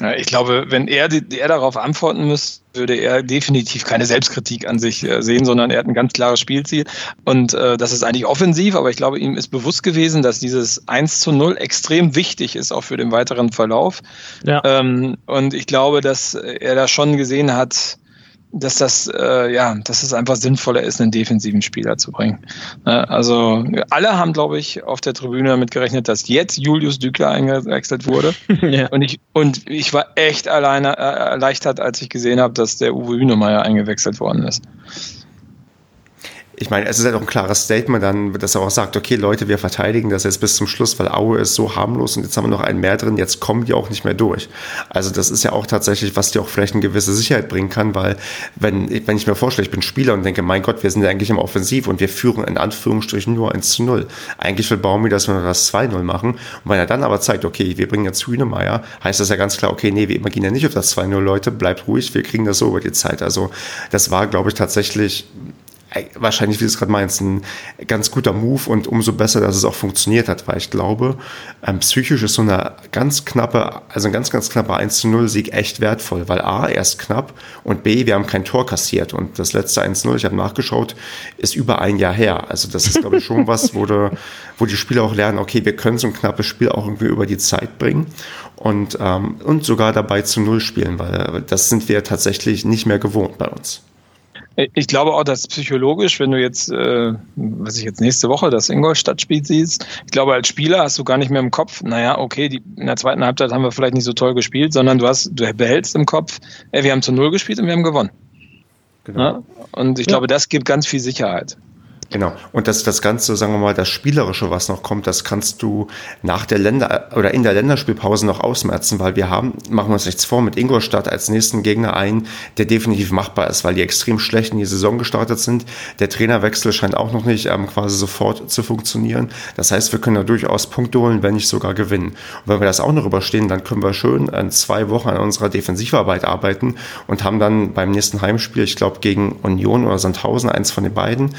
Ja, ich glaube, wenn er, er darauf antworten müsste, würde er definitiv keine Selbstkritik an sich äh, sehen, sondern er hat ein ganz klares Spielziel. Und äh, das ist eigentlich offensiv, aber ich glaube, ihm ist bewusst gewesen, dass dieses 1 zu 0 extrem wichtig ist, auch für den weiteren Verlauf. Ja. Ähm, und ich glaube, dass er da schon gesehen hat, dass das äh, ja, dass es einfach sinnvoller ist, einen defensiven Spieler zu bringen. Äh, also alle haben, glaube ich, auf der Tribüne damit gerechnet, dass jetzt Julius Dükler eingewechselt wurde. [LAUGHS] ja. Und ich und ich war echt alleine äh, erleichtert, als ich gesehen habe, dass der Uwe Hünemeyer eingewechselt worden ist ich meine, es ist halt auch ein klares Statement dann, dass er auch sagt, okay, Leute, wir verteidigen das jetzt bis zum Schluss, weil Aue ist so harmlos und jetzt haben wir noch einen mehr drin, jetzt kommen die auch nicht mehr durch. Also das ist ja auch tatsächlich, was dir auch vielleicht eine gewisse Sicherheit bringen kann, weil wenn, wenn ich mir vorstelle, ich bin Spieler und denke, mein Gott, wir sind ja eigentlich im Offensiv und wir führen in Anführungsstrichen nur 1 zu 0. Eigentlich will Baumi, dass wir das 2-0 machen. Und wenn er dann aber zeigt, okay, wir bringen jetzt Hühnemeier, heißt das ja ganz klar, okay, nee, wir gehen ja nicht auf das 2-0, Leute, bleibt ruhig, wir kriegen das so über die Zeit. Also das war, glaube ich, tatsächlich wahrscheinlich, wie du es gerade meinst, ein ganz guter Move und umso besser, dass es auch funktioniert hat, weil ich glaube, ähm, psychisch ist so eine ganz knappe, also ein ganz, ganz knapper 1 zu 0 Sieg echt wertvoll, weil A, er ist knapp und B, wir haben kein Tor kassiert und das letzte 1 0, ich habe nachgeschaut, ist über ein Jahr her. Also das ist, glaube ich, schon was, wo, de, wo die Spieler auch lernen, okay, wir können so ein knappes Spiel auch irgendwie über die Zeit bringen und, ähm, und sogar dabei zu Null spielen, weil das sind wir tatsächlich nicht mehr gewohnt bei uns. Ich glaube auch, dass psychologisch, wenn du jetzt, äh, was ich jetzt nächste Woche das Ingolstadt-Spiel siehst, ich glaube, als Spieler hast du gar nicht mehr im Kopf, naja, okay, die, in der zweiten Halbzeit haben wir vielleicht nicht so toll gespielt, sondern du hast, du behältst im Kopf, ey, wir haben zu Null gespielt und wir haben gewonnen. Genau. Ja? Und ich ja. glaube, das gibt ganz viel Sicherheit. Genau. Und das, das Ganze, sagen wir mal, das Spielerische, was noch kommt, das kannst du nach der Länder- oder in der Länderspielpause noch ausmerzen, weil wir haben, machen wir uns nichts vor, mit Ingolstadt als nächsten Gegner ein, der definitiv machbar ist, weil die extrem schlecht in die Saison gestartet sind. Der Trainerwechsel scheint auch noch nicht ähm, quasi sofort zu funktionieren. Das heißt, wir können da durchaus Punkte holen, wenn nicht sogar gewinnen. Und wenn wir das auch noch überstehen, dann können wir schön in zwei Wochen an unserer Defensivarbeit arbeiten und haben dann beim nächsten Heimspiel, ich glaube gegen Union oder Sandhausen, eins von den beiden,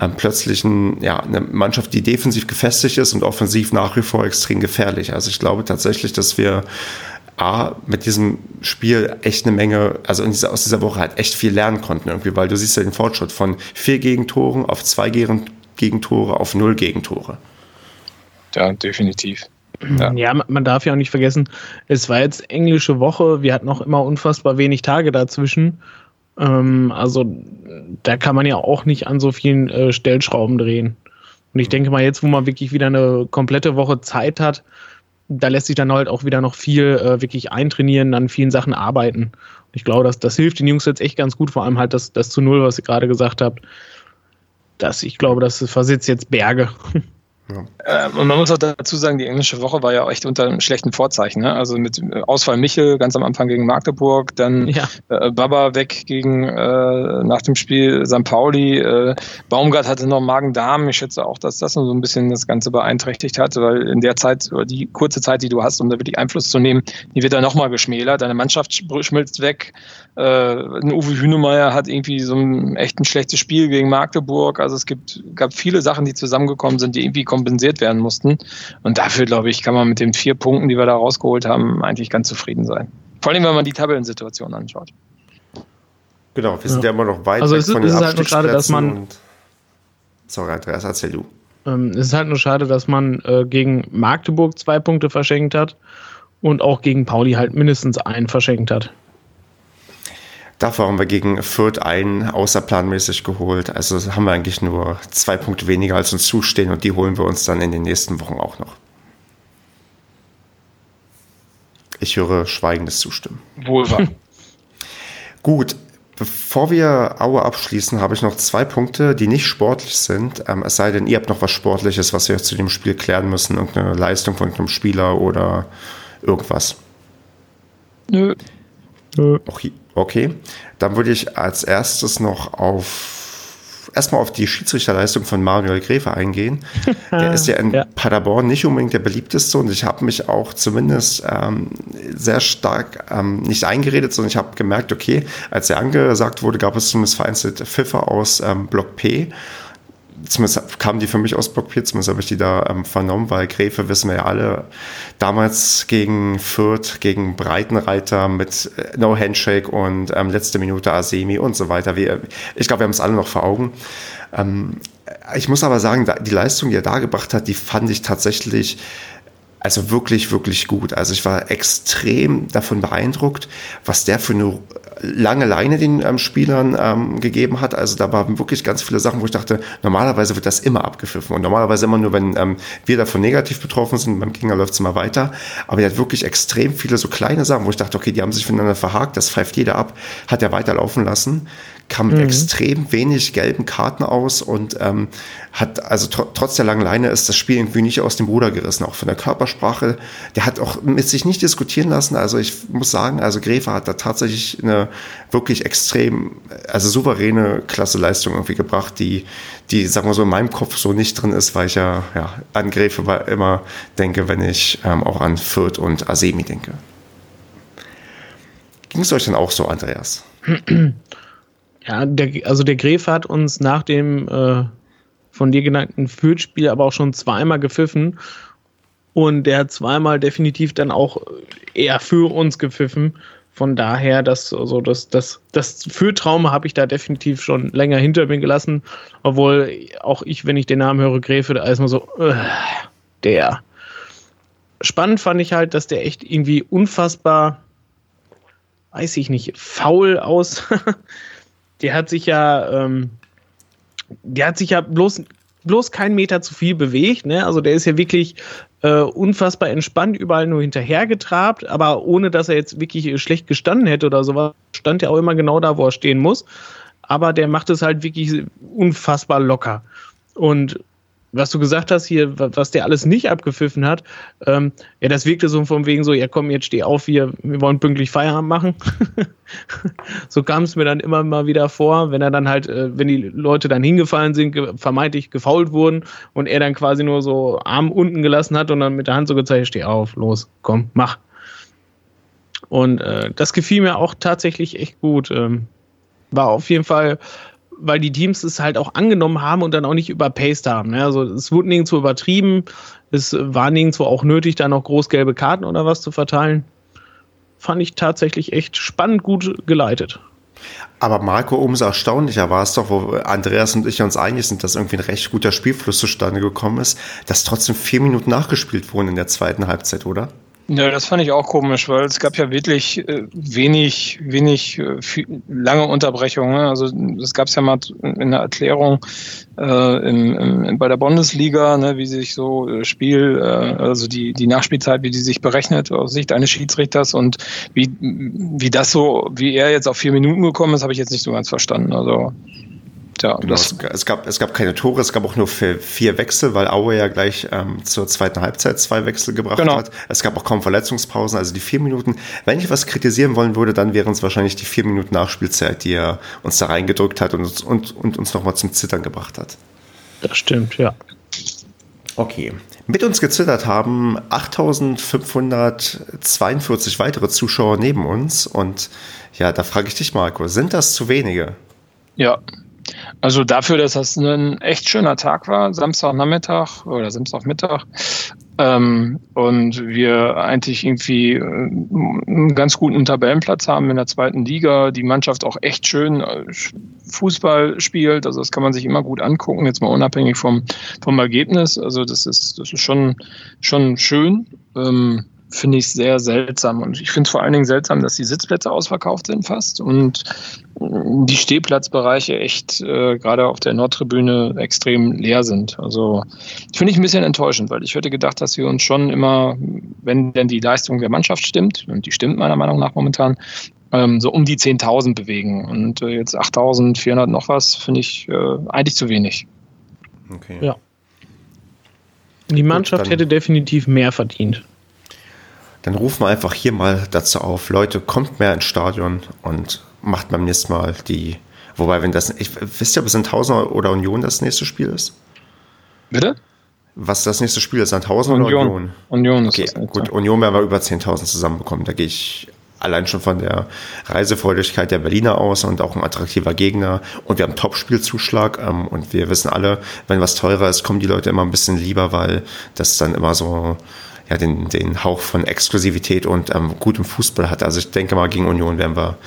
ähm, plötzlich ein, ja, eine Mannschaft, die defensiv gefestigt ist und offensiv nach wie vor extrem gefährlich. Also ich glaube tatsächlich, dass wir A, mit diesem Spiel echt eine Menge, also dieser, aus dieser Woche halt echt viel lernen konnten irgendwie, weil du siehst ja den Fortschritt von vier Gegentoren auf zwei Gegentore auf null Gegentore. Ja, definitiv. Ja. ja, man darf ja auch nicht vergessen, es war jetzt englische Woche, wir hatten auch immer unfassbar wenig Tage dazwischen. Ähm, also da kann man ja auch nicht an so vielen äh, Stellschrauben drehen. Und ich denke mal, jetzt, wo man wirklich wieder eine komplette Woche Zeit hat, da lässt sich dann halt auch wieder noch viel äh, wirklich eintrainieren, an vielen Sachen arbeiten. Und ich glaube, dass das hilft den Jungs jetzt echt ganz gut, vor allem halt das, das zu Null, was ihr gerade gesagt habt. Das, ich glaube, das versetzt jetzt Berge. [LAUGHS] Ja. Äh, und man muss auch dazu sagen, die englische Woche war ja auch echt unter einem schlechten Vorzeichen. Ne? Also mit äh, Ausfall Michel ganz am Anfang gegen Magdeburg, dann ja. äh, Baba weg gegen äh, nach dem Spiel St. Pauli. Äh, Baumgart hatte noch Magen-Darm. Ich schätze auch, dass das so ein bisschen das Ganze beeinträchtigt hat, weil in der Zeit, oder die kurze Zeit, die du hast, um da wirklich Einfluss zu nehmen, die wird dann nochmal geschmälert. Deine Mannschaft schmilzt weg. Äh, ein Uwe Hünemeyer hat irgendwie so ein echt ein schlechtes Spiel gegen Magdeburg. Also es gibt, gab viele Sachen, die zusammengekommen sind, die irgendwie kompensiert werden mussten. Und dafür, glaube ich, kann man mit den vier Punkten, die wir da rausgeholt haben, eigentlich ganz zufrieden sein. Vor allem, wenn man die Tabellensituation anschaut. Genau, wir sind ja, ja immer noch weit also weg es ist, von den es ist halt nur schade, dass man. Sorry, Andreas, erzähl du. Ähm, es ist halt nur schade, dass man äh, gegen Magdeburg zwei Punkte verschenkt hat und auch gegen Pauli halt mindestens einen verschenkt hat. Dafür haben wir gegen Fürth einen außerplanmäßig geholt. Also haben wir eigentlich nur zwei Punkte weniger als uns zustehen und die holen wir uns dann in den nächsten Wochen auch noch. Ich höre schweigendes Zustimmen. Wohl wahr. [LAUGHS] Gut, bevor wir Aue abschließen, habe ich noch zwei Punkte, die nicht sportlich sind. Ähm, es sei denn, ihr habt noch was Sportliches, was wir zu dem Spiel klären müssen, irgendeine Leistung von einem Spieler oder irgendwas. Nö. Okay, okay, dann würde ich als erstes noch auf erstmal auf die Schiedsrichterleistung von Manuel Gräfe eingehen. [LAUGHS] Der ist ja in ja. Paderborn nicht unbedingt der beliebteste und ich habe mich auch zumindest ähm, sehr stark ähm, nicht eingeredet, sondern ich habe gemerkt, okay, als er angesagt wurde, gab es zumindest vereinzelt Pfiffer aus ähm, Block P zumindest kamen die für mich aus Block 4, zumindest habe ich die da ähm, vernommen, weil Gräfe wissen wir ja alle, damals gegen Fürth, gegen Breitenreiter mit äh, No Handshake und ähm, letzte Minute Asemi und so weiter. Wir, ich glaube, wir haben es alle noch vor Augen. Ähm, ich muss aber sagen, die Leistung, die er da gebracht hat, die fand ich tatsächlich also wirklich, wirklich gut. Also ich war extrem davon beeindruckt, was der für eine lange Leine den ähm, Spielern ähm, gegeben hat. Also da waren wirklich ganz viele Sachen, wo ich dachte, normalerweise wird das immer abgepfiffen und normalerweise immer nur, wenn ähm, wir davon negativ betroffen sind, beim Gegner läuft es immer weiter. Aber er hat wirklich extrem viele so kleine Sachen, wo ich dachte, okay, die haben sich voneinander verhakt, das pfeift jeder ab, hat er weiterlaufen lassen kam mit mhm. extrem wenig gelben Karten aus und ähm, hat, also tr trotz der langen Leine ist das Spiel irgendwie nicht aus dem Ruder gerissen, auch von der Körpersprache. Der hat auch mit sich nicht diskutieren lassen. Also ich muss sagen, also Gräfer hat da tatsächlich eine wirklich extrem, also souveräne Klasse Leistung irgendwie gebracht, die, die, sagen wir so, in meinem Kopf so nicht drin ist, weil ich ja, ja an Gräfe immer denke, wenn ich ähm, auch an Fürth und Asemi denke. Ging es euch denn auch so, Andreas? [CLEARS THROAT] Ja, der, also der Gräfe hat uns nach dem äh, von dir genannten Fürth-Spiel aber auch schon zweimal gepfiffen. Und der hat zweimal definitiv dann auch eher für uns gepfiffen. Von daher, das, also das, das, das Fürth-Trauma habe ich da definitiv schon länger hinter mir gelassen. Obwohl auch ich, wenn ich den Namen höre, Gräfe, da ist mal so, äh, der. Spannend fand ich halt, dass der echt irgendwie unfassbar, weiß ich nicht, faul aus. [LAUGHS] der hat sich ja, ähm, der hat sich ja bloß, bloß keinen Meter zu viel bewegt, ne? Also der ist ja wirklich äh, unfassbar entspannt überall nur hinterhergetrabt, aber ohne dass er jetzt wirklich schlecht gestanden hätte oder sowas, stand er auch immer genau da, wo er stehen muss. Aber der macht es halt wirklich unfassbar locker. Und was du gesagt hast hier, was der alles nicht abgepfiffen hat, ähm, ja, das wirkte so von wegen so, ja komm, jetzt steh auf, wir, wir wollen pünktlich Feierabend machen. [LAUGHS] so kam es mir dann immer mal wieder vor, wenn er dann halt, äh, wenn die Leute dann hingefallen sind, ge vermeintlich gefault wurden und er dann quasi nur so Arm unten gelassen hat und dann mit der Hand so gezeigt, steh auf, los, komm, mach. Und äh, das gefiel mir auch tatsächlich echt gut. Ähm, war auf jeden Fall weil die Teams es halt auch angenommen haben und dann auch nicht überpaced haben. Ne? Also es wurde nirgendwo übertrieben, es war nirgendwo auch nötig, da noch groß gelbe Karten oder was zu verteilen. Fand ich tatsächlich echt spannend gut geleitet. Aber Marco, umso erstaunlicher war es doch, wo Andreas und ich uns einig sind, dass irgendwie ein recht guter Spielfluss zustande gekommen ist, dass trotzdem vier Minuten nachgespielt wurden in der zweiten Halbzeit, oder? Ja, das fand ich auch komisch, weil es gab ja wirklich äh, wenig, wenig äh, viel, lange Unterbrechungen. Ne? Also das gab es ja mal in der Erklärung äh, im, im, bei der Bundesliga, ne, wie sich so äh, Spiel, äh, also die, die Nachspielzeit, wie die sich berechnet aus Sicht eines Schiedsrichters und wie, wie das so, wie er jetzt auf vier Minuten gekommen ist, habe ich jetzt nicht so ganz verstanden. Also ja, genau, es, es, gab, es gab keine Tore, es gab auch nur vier Wechsel, weil Aue ja gleich ähm, zur zweiten Halbzeit zwei Wechsel gebracht genau. hat. Es gab auch kaum Verletzungspausen, also die vier Minuten. Wenn ich was kritisieren wollen würde, dann wären es wahrscheinlich die vier Minuten Nachspielzeit, die er uns da reingedrückt hat und, uns, und, und uns nochmal zum Zittern gebracht hat. Das stimmt, ja. Okay. Mit uns gezittert haben 8542 weitere Zuschauer neben uns. Und ja, da frage ich dich, Marco, sind das zu wenige? Ja, also dafür, dass das ein echt schöner Tag war, Samstagnachmittag oder Samstagmittag, ähm, und wir eigentlich irgendwie äh, einen ganz guten Tabellenplatz haben in der zweiten Liga, die Mannschaft auch echt schön äh, Fußball spielt, also das kann man sich immer gut angucken, jetzt mal unabhängig vom, vom Ergebnis, also das ist, das ist schon, schon schön. Ähm, finde ich sehr seltsam. Und ich finde es vor allen Dingen seltsam, dass die Sitzplätze ausverkauft sind fast und die Stehplatzbereiche echt äh, gerade auf der Nordtribüne extrem leer sind. Also finde ich ein bisschen enttäuschend, weil ich hätte gedacht, dass wir uns schon immer, wenn denn die Leistung der Mannschaft stimmt, und die stimmt meiner Meinung nach momentan, ähm, so um die 10.000 bewegen. Und äh, jetzt 8.400 noch was, finde ich äh, eigentlich zu wenig. Okay. Ja. Die Mannschaft Gut, hätte definitiv mehr verdient dann rufen wir einfach hier mal dazu auf, Leute, kommt mehr ins Stadion und macht beim nächsten Mal die, wobei, wenn das, ich, wisst ihr, ob es Sandhausen oder Union das nächste Spiel ist? Bitte? Was das nächste Spiel ist, Sandhausen Union. oder Union? Union ist okay, das gut, Union werden wir über 10.000 zusammenbekommen, da gehe ich allein schon von der Reisefreudigkeit der Berliner aus und auch ein attraktiver Gegner. Und wir haben Top-Spielzuschlag ähm, und wir wissen alle, wenn was teurer ist, kommen die Leute immer ein bisschen lieber, weil das dann immer so ja, den, den Hauch von Exklusivität und ähm, gutem Fußball hat. Also ich denke mal, gegen Union werden wir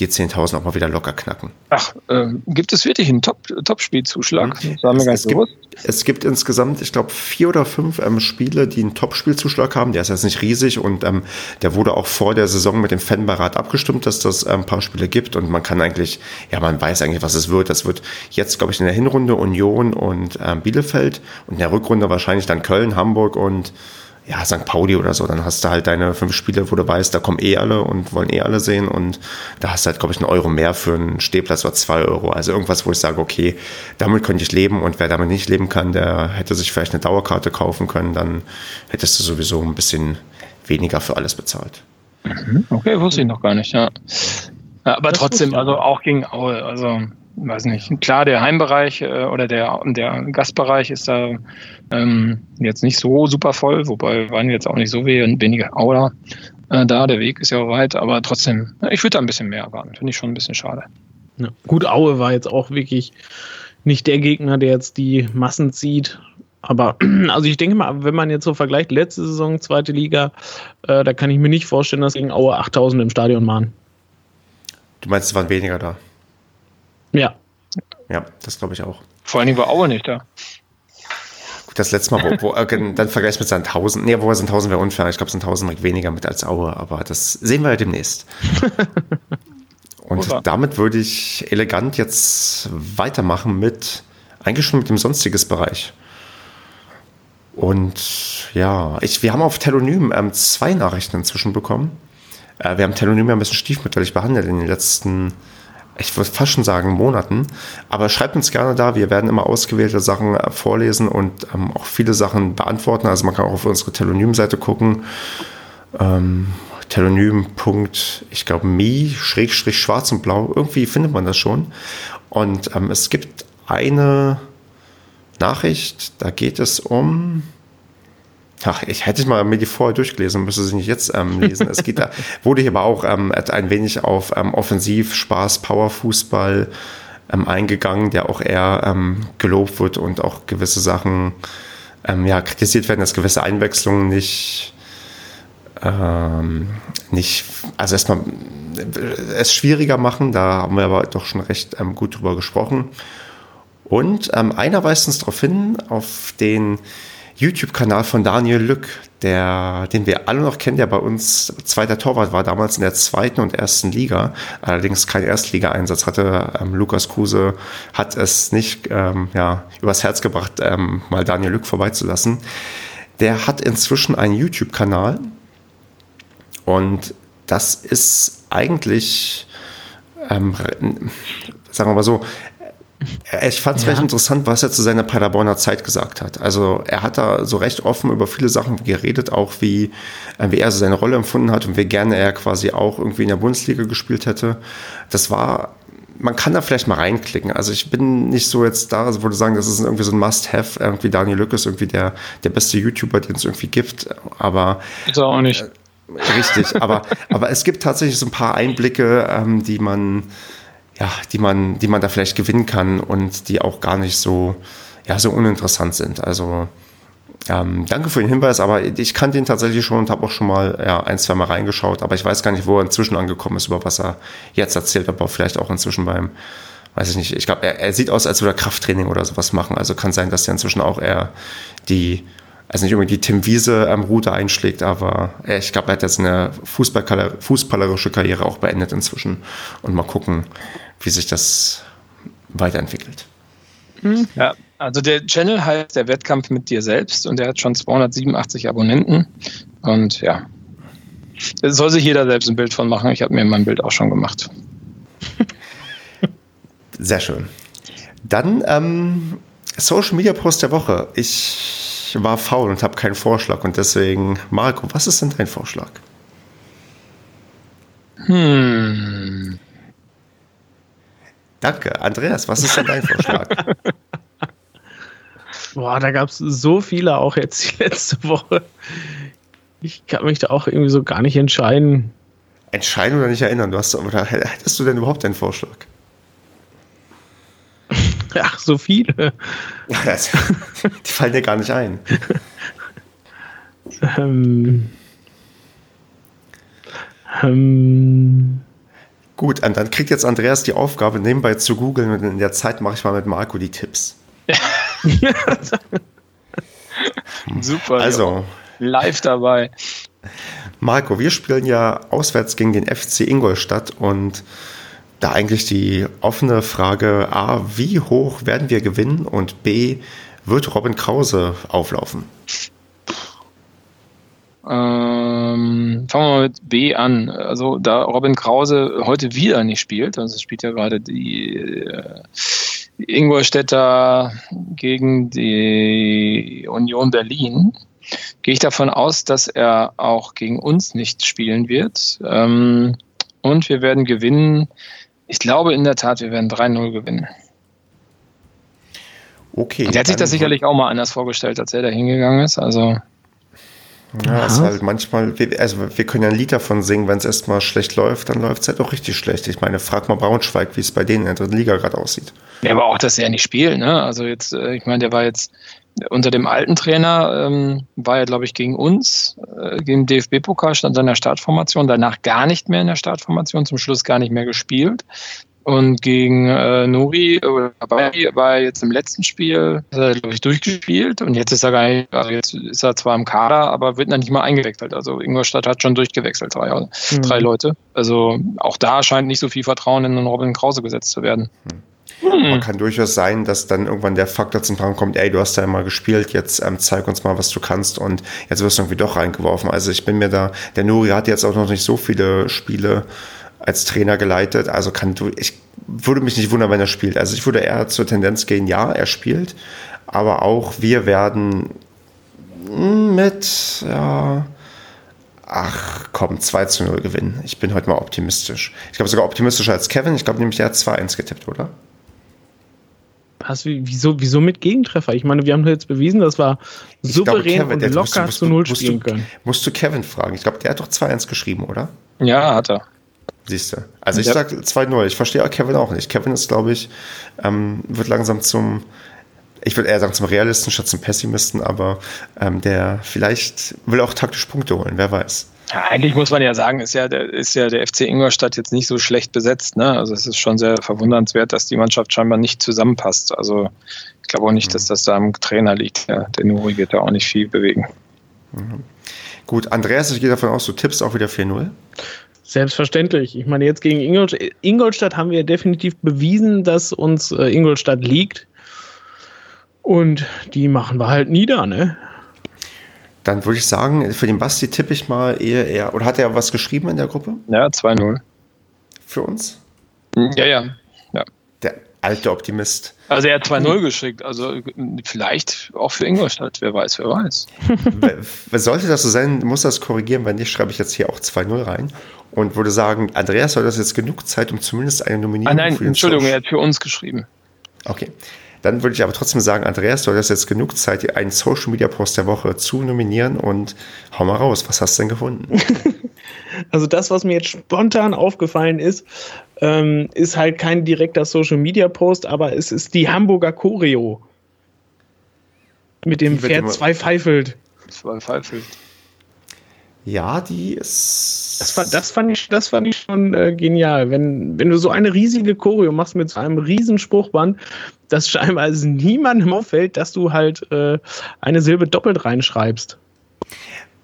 die 10.000 auch mal wieder locker knacken. Ach, äh, gibt es wirklich einen Top-Spielzuschlag? Top mhm. es, es, gibt, es gibt insgesamt, ich glaube, vier oder fünf ähm, Spiele, die einen Top-Spielzuschlag haben. Der ist jetzt nicht riesig und ähm, der wurde auch vor der Saison mit dem Fanbeirat abgestimmt, dass das ähm, ein paar Spiele gibt und man kann eigentlich, ja, man weiß eigentlich, was es wird. Das wird jetzt, glaube ich, in der Hinrunde Union und ähm, Bielefeld und in der Rückrunde wahrscheinlich dann Köln, Hamburg und ja, St. Pauli oder so, dann hast du halt deine fünf Spiele, wo du weißt, da kommen eh alle und wollen eh alle sehen und da hast du halt, glaube ich, einen Euro mehr für einen Stehplatz oder zwei Euro. Also irgendwas, wo ich sage, okay, damit könnte ich leben und wer damit nicht leben kann, der hätte sich vielleicht eine Dauerkarte kaufen können, dann hättest du sowieso ein bisschen weniger für alles bezahlt. Mhm. Okay, wusste ich noch gar nicht, ja. ja aber das trotzdem, also auch gegen Aue, also weiß nicht. Klar, der Heimbereich äh, oder der, der Gastbereich ist da ähm, jetzt nicht so super voll, wobei waren jetzt auch nicht so wenige Aula äh, da. Der Weg ist ja auch weit, aber trotzdem, ich würde da ein bisschen mehr erwarten. Finde ich schon ein bisschen schade. Ja. Gut, Aue war jetzt auch wirklich nicht der Gegner, der jetzt die Massen zieht. Aber [CLEARS THROAT] also ich denke mal, wenn man jetzt so vergleicht, letzte Saison, zweite Liga, äh, da kann ich mir nicht vorstellen, dass gegen Aue 8000 im Stadion waren. Du meinst, es waren weniger da? Ja. Ja, das glaube ich auch. Vor allen Dingen war Aue nicht da. Gut, das letzte Mal, wo, wo äh, dann vergleich mit Sandhausen. Nee, wo Sandhausen wäre unfair. Ich glaube, Sandhausen mag weniger mit als Aue, aber das sehen wir ja demnächst. [LAUGHS] Und Oder? damit würde ich elegant jetzt weitermachen mit, eigentlich schon mit dem sonstiges Bereich. Und ja, ich, wir haben auf Telonym ähm, zwei Nachrichten inzwischen bekommen. Äh, wir haben Telonym ja ein bisschen stiefmütterlich behandelt in den letzten ich würde fast schon sagen Monaten. Aber schreibt uns gerne da. Wir werden immer ausgewählte Sachen äh, vorlesen und ähm, auch viele Sachen beantworten. Also man kann auch auf unsere Telonym-Seite gucken. Ähm, Telonym. Ich glaube, me, Schrägstrich, schwarz und blau. Irgendwie findet man das schon. Und ähm, es gibt eine Nachricht, da geht es um Ach, ich hätte mal mir die vorher durchgelesen, müsste sie nicht jetzt ähm, lesen. Es geht da, [LAUGHS] wurde hier aber auch ähm, ein wenig auf ähm, Offensiv, Spaß, Powerfußball ähm, eingegangen, der auch eher ähm, gelobt wird und auch gewisse Sachen ähm, ja, kritisiert werden, dass gewisse Einwechslungen nicht, ähm, nicht, also erstmal es schwieriger machen. Da haben wir aber doch schon recht ähm, gut drüber gesprochen. Und ähm, einer weist uns darauf hin, auf den YouTube-Kanal von Daniel Lück, der, den wir alle noch kennen, der bei uns zweiter Torwart war, damals in der zweiten und ersten Liga, allerdings kein Erstligaeinsatz hatte. Ähm, Lukas Kruse hat es nicht ähm, ja, übers Herz gebracht, ähm, mal Daniel Lück vorbeizulassen. Der hat inzwischen einen YouTube-Kanal und das ist eigentlich, ähm, sagen wir mal so, ich fand es ja. recht interessant, was er zu seiner Paderborner Zeit gesagt hat. Also er hat da so recht offen über viele Sachen geredet, auch wie, äh, wie er so seine Rolle empfunden hat und wie gerne er quasi auch irgendwie in der Bundesliga gespielt hätte. Das war, man kann da vielleicht mal reinklicken. Also ich bin nicht so jetzt da, also würde sagen, das ist irgendwie so ein Must-Have. Irgendwie Daniel Lück ist irgendwie der, der beste YouTuber, den es irgendwie gibt. Aber. Ist er auch nicht. Äh, richtig, aber, aber es gibt tatsächlich so ein paar Einblicke, ähm, die man ja, die man, die man da vielleicht gewinnen kann und die auch gar nicht so, ja, so uninteressant sind. Also ähm, danke für den Hinweis, aber ich kannte ihn tatsächlich schon und habe auch schon mal ja, ein, zwei Mal reingeschaut, aber ich weiß gar nicht, wo er inzwischen angekommen ist, über was er jetzt erzählt, aber vielleicht auch inzwischen beim, weiß ich nicht, ich glaube, er, er, sieht aus, als würde er Krafttraining oder sowas machen, also kann sein, dass er inzwischen auch eher die also nicht unbedingt die Tim Wiese am Route einschlägt, aber ich glaube, er hat jetzt eine fußballerische Karriere auch beendet inzwischen. Und mal gucken, wie sich das weiterentwickelt. Hm. Ja, also der Channel heißt der Wettkampf mit dir selbst und der hat schon 287 Abonnenten. Und ja, da soll sich jeder selbst ein Bild von machen. Ich habe mir mein Bild auch schon gemacht. [LAUGHS] Sehr schön. Dann ähm, Social Media Post der Woche. Ich war faul und habe keinen Vorschlag und deswegen, Marco, was ist denn dein Vorschlag? Hm. Danke. Andreas, was ist denn dein Vorschlag? [LAUGHS] Boah, da gab es so viele auch jetzt die letzte Woche. Ich kann mich da auch irgendwie so gar nicht entscheiden. Entscheiden oder nicht erinnern? Du hast, oder hättest du denn überhaupt einen Vorschlag? [LAUGHS] Ach, so viele. [LAUGHS] Die fallen dir gar nicht ein. ähm, ähm, Gut, und dann kriegt jetzt Andreas die Aufgabe, nebenbei zu googeln und in der Zeit mache ich mal mit Marco die Tipps. [LAUGHS] Super. Also. Live dabei. Marco, wir spielen ja auswärts gegen den FC Ingolstadt und da eigentlich die offene Frage A, wie hoch werden wir gewinnen und B, wird Robin Krause auflaufen? Ähm, fangen wir mal mit B an. Also da Robin Krause heute wieder nicht spielt, also es spielt ja gerade die äh, Ingolstädter gegen die Union Berlin, gehe ich davon aus, dass er auch gegen uns nicht spielen wird. Ähm, und wir werden gewinnen ich glaube in der Tat, wir werden 3-0 gewinnen. Okay. Der hat sich das sicherlich auch mal anders vorgestellt, als er da hingegangen ist. Also. Ja, ist halt manchmal, also wir können ja ein Lied davon singen, wenn es erstmal schlecht läuft, dann läuft es halt auch richtig schlecht. Ich meine, frag mal Braunschweig, wie es bei denen in der dritten Liga gerade aussieht. Ja, aber auch, dass er nicht spielt, ne? Also jetzt, äh, ich meine, der war jetzt unter dem alten Trainer ähm, war er, glaube ich, gegen uns, äh, gegen DFB-Pokal, stand in der Startformation, danach gar nicht mehr in der Startformation, zum Schluss gar nicht mehr gespielt. Und gegen äh, Nuri äh, war er jetzt im letzten Spiel, glaube ich, durchgespielt. Und jetzt ist er gar nicht, also jetzt ist er zwar im Kader, aber wird noch nicht mal eingewechselt. Also Ingolstadt hat schon durchgewechselt, drei, mhm. drei Leute. Also auch da scheint nicht so viel Vertrauen in den Robin Krause gesetzt zu werden. Mhm. Hm. Man kann durchaus sein, dass dann irgendwann der Faktor zum Tragen kommt, ey, du hast da immer gespielt, jetzt ähm, zeig uns mal, was du kannst und jetzt wirst du irgendwie doch reingeworfen. Also ich bin mir da, der Nuri hat jetzt auch noch nicht so viele Spiele als Trainer geleitet, also kann du, ich würde mich nicht wundern, wenn er spielt. Also ich würde eher zur Tendenz gehen, ja, er spielt, aber auch wir werden mit, ja, ach komm, 2 zu 0 gewinnen. Ich bin heute mal optimistisch. Ich glaube sogar optimistischer als Kevin. Ich glaube nämlich, der hat 2-1 getippt, oder? Was, wieso, wieso mit Gegentreffer? Ich meine, wir haben jetzt bewiesen, dass wir souverän glaube, Kevin, und locker musst, zu Null spielen du, können. Musst du Kevin fragen. Ich glaube, der hat doch 2-1 geschrieben, oder? Ja, hat er. Siehst du. Also ich ja. sage 2-0. Ich verstehe Kevin auch nicht. Kevin ist, glaube ich, ähm, wird langsam zum, ich würde eher sagen zum Realisten statt zum Pessimisten, aber ähm, der vielleicht will auch taktisch Punkte holen, wer weiß. Ja, eigentlich muss man ja sagen, ist ja, der, ist ja der FC Ingolstadt jetzt nicht so schlecht besetzt. Ne? Also es ist schon sehr verwundernswert, dass die Mannschaft scheinbar nicht zusammenpasst. Also ich glaube auch nicht, dass das da am Trainer liegt. Ja, der Nuri wird da auch nicht viel bewegen. Mhm. Gut, Andreas, ich gehe davon aus, du tippst auch wieder 4-0. Selbstverständlich. Ich meine, jetzt gegen Ingolstadt, Ingolstadt haben wir definitiv bewiesen, dass uns äh, Ingolstadt liegt. Und die machen wir halt nieder, ne? Dann würde ich sagen, für den Basti tippe ich mal eher, eher. Oder hat er was geschrieben in der Gruppe? Ja, 2-0. Für uns? Ja, ja. Ja. Der alte Optimist. Also er hat 2-0 geschickt. Also vielleicht auch für Ingolstadt. Wer weiß, wer weiß. [LAUGHS] Sollte das so sein, muss das korrigieren. Wenn nicht, schreibe ich jetzt hier auch 2-0 rein. Und würde sagen, Andreas, soll das jetzt genug Zeit, um zumindest eine Nominierung ah, nein, für Entschuldigung, er hat für uns geschrieben. Okay. Dann würde ich aber trotzdem sagen, Andreas, du hast jetzt genug Zeit, einen Social Media Post der Woche zu nominieren und hau mal raus. Was hast du denn gefunden? [LAUGHS] also das, was mir jetzt spontan aufgefallen ist, ähm, ist halt kein direkter Social Media Post, aber es ist die Hamburger Choreo. Mit dem Pferd zwei pfeifelt. Zwei pfeifelt. Ja, die ist. Das, fand, das fand ich, das fand ich schon äh, genial. Wenn, wenn du so eine riesige Choreo machst mit so einem riesen Spruchband, dass scheinbar es niemandem auffällt, dass du halt äh, eine Silbe doppelt reinschreibst.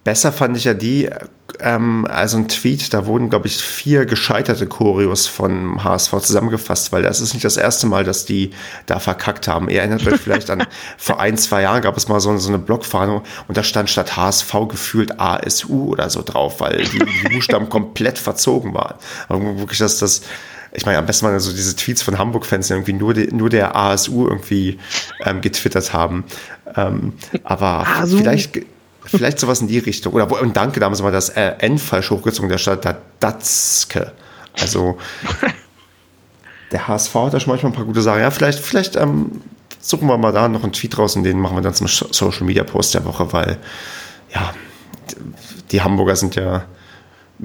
Besser fand ich ja die, ähm, also ein Tweet, da wurden, glaube ich, vier gescheiterte Choreos von HSV zusammengefasst, weil das ist nicht das erste Mal, dass die da verkackt haben. Ihr erinnert euch vielleicht an, [LAUGHS] vor ein, zwei Jahren gab es mal so, so eine Blockfahne und da stand statt HSV gefühlt ASU oder so drauf, weil die, die Buchstaben komplett verzogen waren. Aber wirklich, dass das, ich meine, am besten waren so diese Tweets von Hamburg-Fans, die irgendwie nur, die, nur der ASU irgendwie ähm, getwittert haben. Ähm, aber ASU. vielleicht Vielleicht sowas in die Richtung. Oder und danke, damals mal das äh, N falsch hochgezogen, der statt da Datzke. Also [LAUGHS] der HSV hat da schon manchmal ein paar gute Sachen. Ja, vielleicht, vielleicht ähm, suchen wir mal da noch einen Tweet raus und den machen wir dann zum Social Media Post der Woche, weil ja, die Hamburger sind ja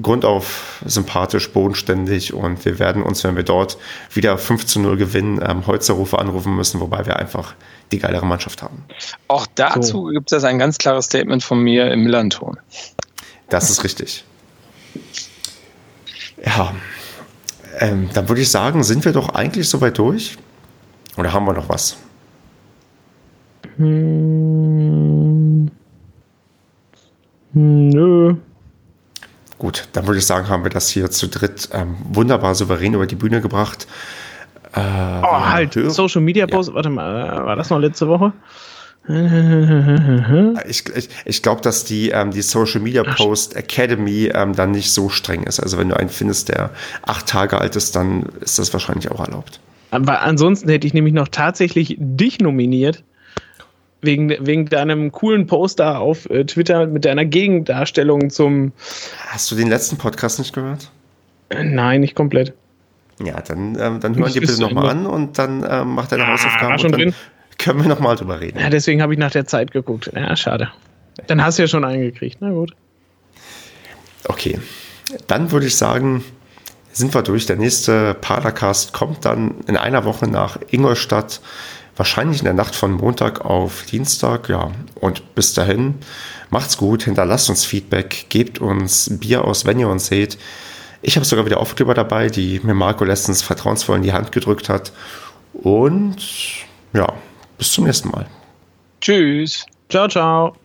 grundauf sympathisch, bodenständig und wir werden uns, wenn wir dort wieder 5 zu 0 gewinnen, ähm, Holzerrufe anrufen müssen, wobei wir einfach die geilere Mannschaft haben. Auch dazu so. gibt es ein ganz klares Statement von mir im Millanton. Das ist richtig. Ja, ähm, dann würde ich sagen, sind wir doch eigentlich soweit durch? Oder haben wir noch was? Hm. Nö. Gut, dann würde ich sagen, haben wir das hier zu dritt ähm, wunderbar souverän über die Bühne gebracht. Äh, oh, halt, Social Media Post, ja. warte mal, äh, war das noch letzte Woche? Ich, ich, ich glaube, dass die, ähm, die Social Media Post Academy ähm, dann nicht so streng ist. Also wenn du einen findest, der acht Tage alt ist, dann ist das wahrscheinlich auch erlaubt. Aber ansonsten hätte ich nämlich noch tatsächlich dich nominiert. Wegen, wegen deinem coolen Poster auf äh, Twitter mit deiner Gegendarstellung zum. Hast du den letzten Podcast nicht gehört? Nein, nicht komplett. Ja, dann, ähm, dann hören die bitte nochmal an und dann ähm, mach deine ah, Hausaufgaben und dann drin. können wir nochmal drüber reden. Ja, deswegen habe ich nach der Zeit geguckt. Ja, schade. Dann hast du ja schon eingekriegt. Na gut. Okay. Dann würde ich sagen, sind wir durch. Der nächste Padercast kommt dann in einer Woche nach Ingolstadt. Wahrscheinlich in der Nacht von Montag auf Dienstag. Ja, und bis dahin, macht's gut, hinterlasst uns Feedback, gebt uns Bier aus, wenn ihr uns seht. Ich habe sogar wieder Aufkleber dabei, die mir Marco letztens vertrauensvoll in die Hand gedrückt hat. Und ja, bis zum nächsten Mal. Tschüss. Ciao, ciao.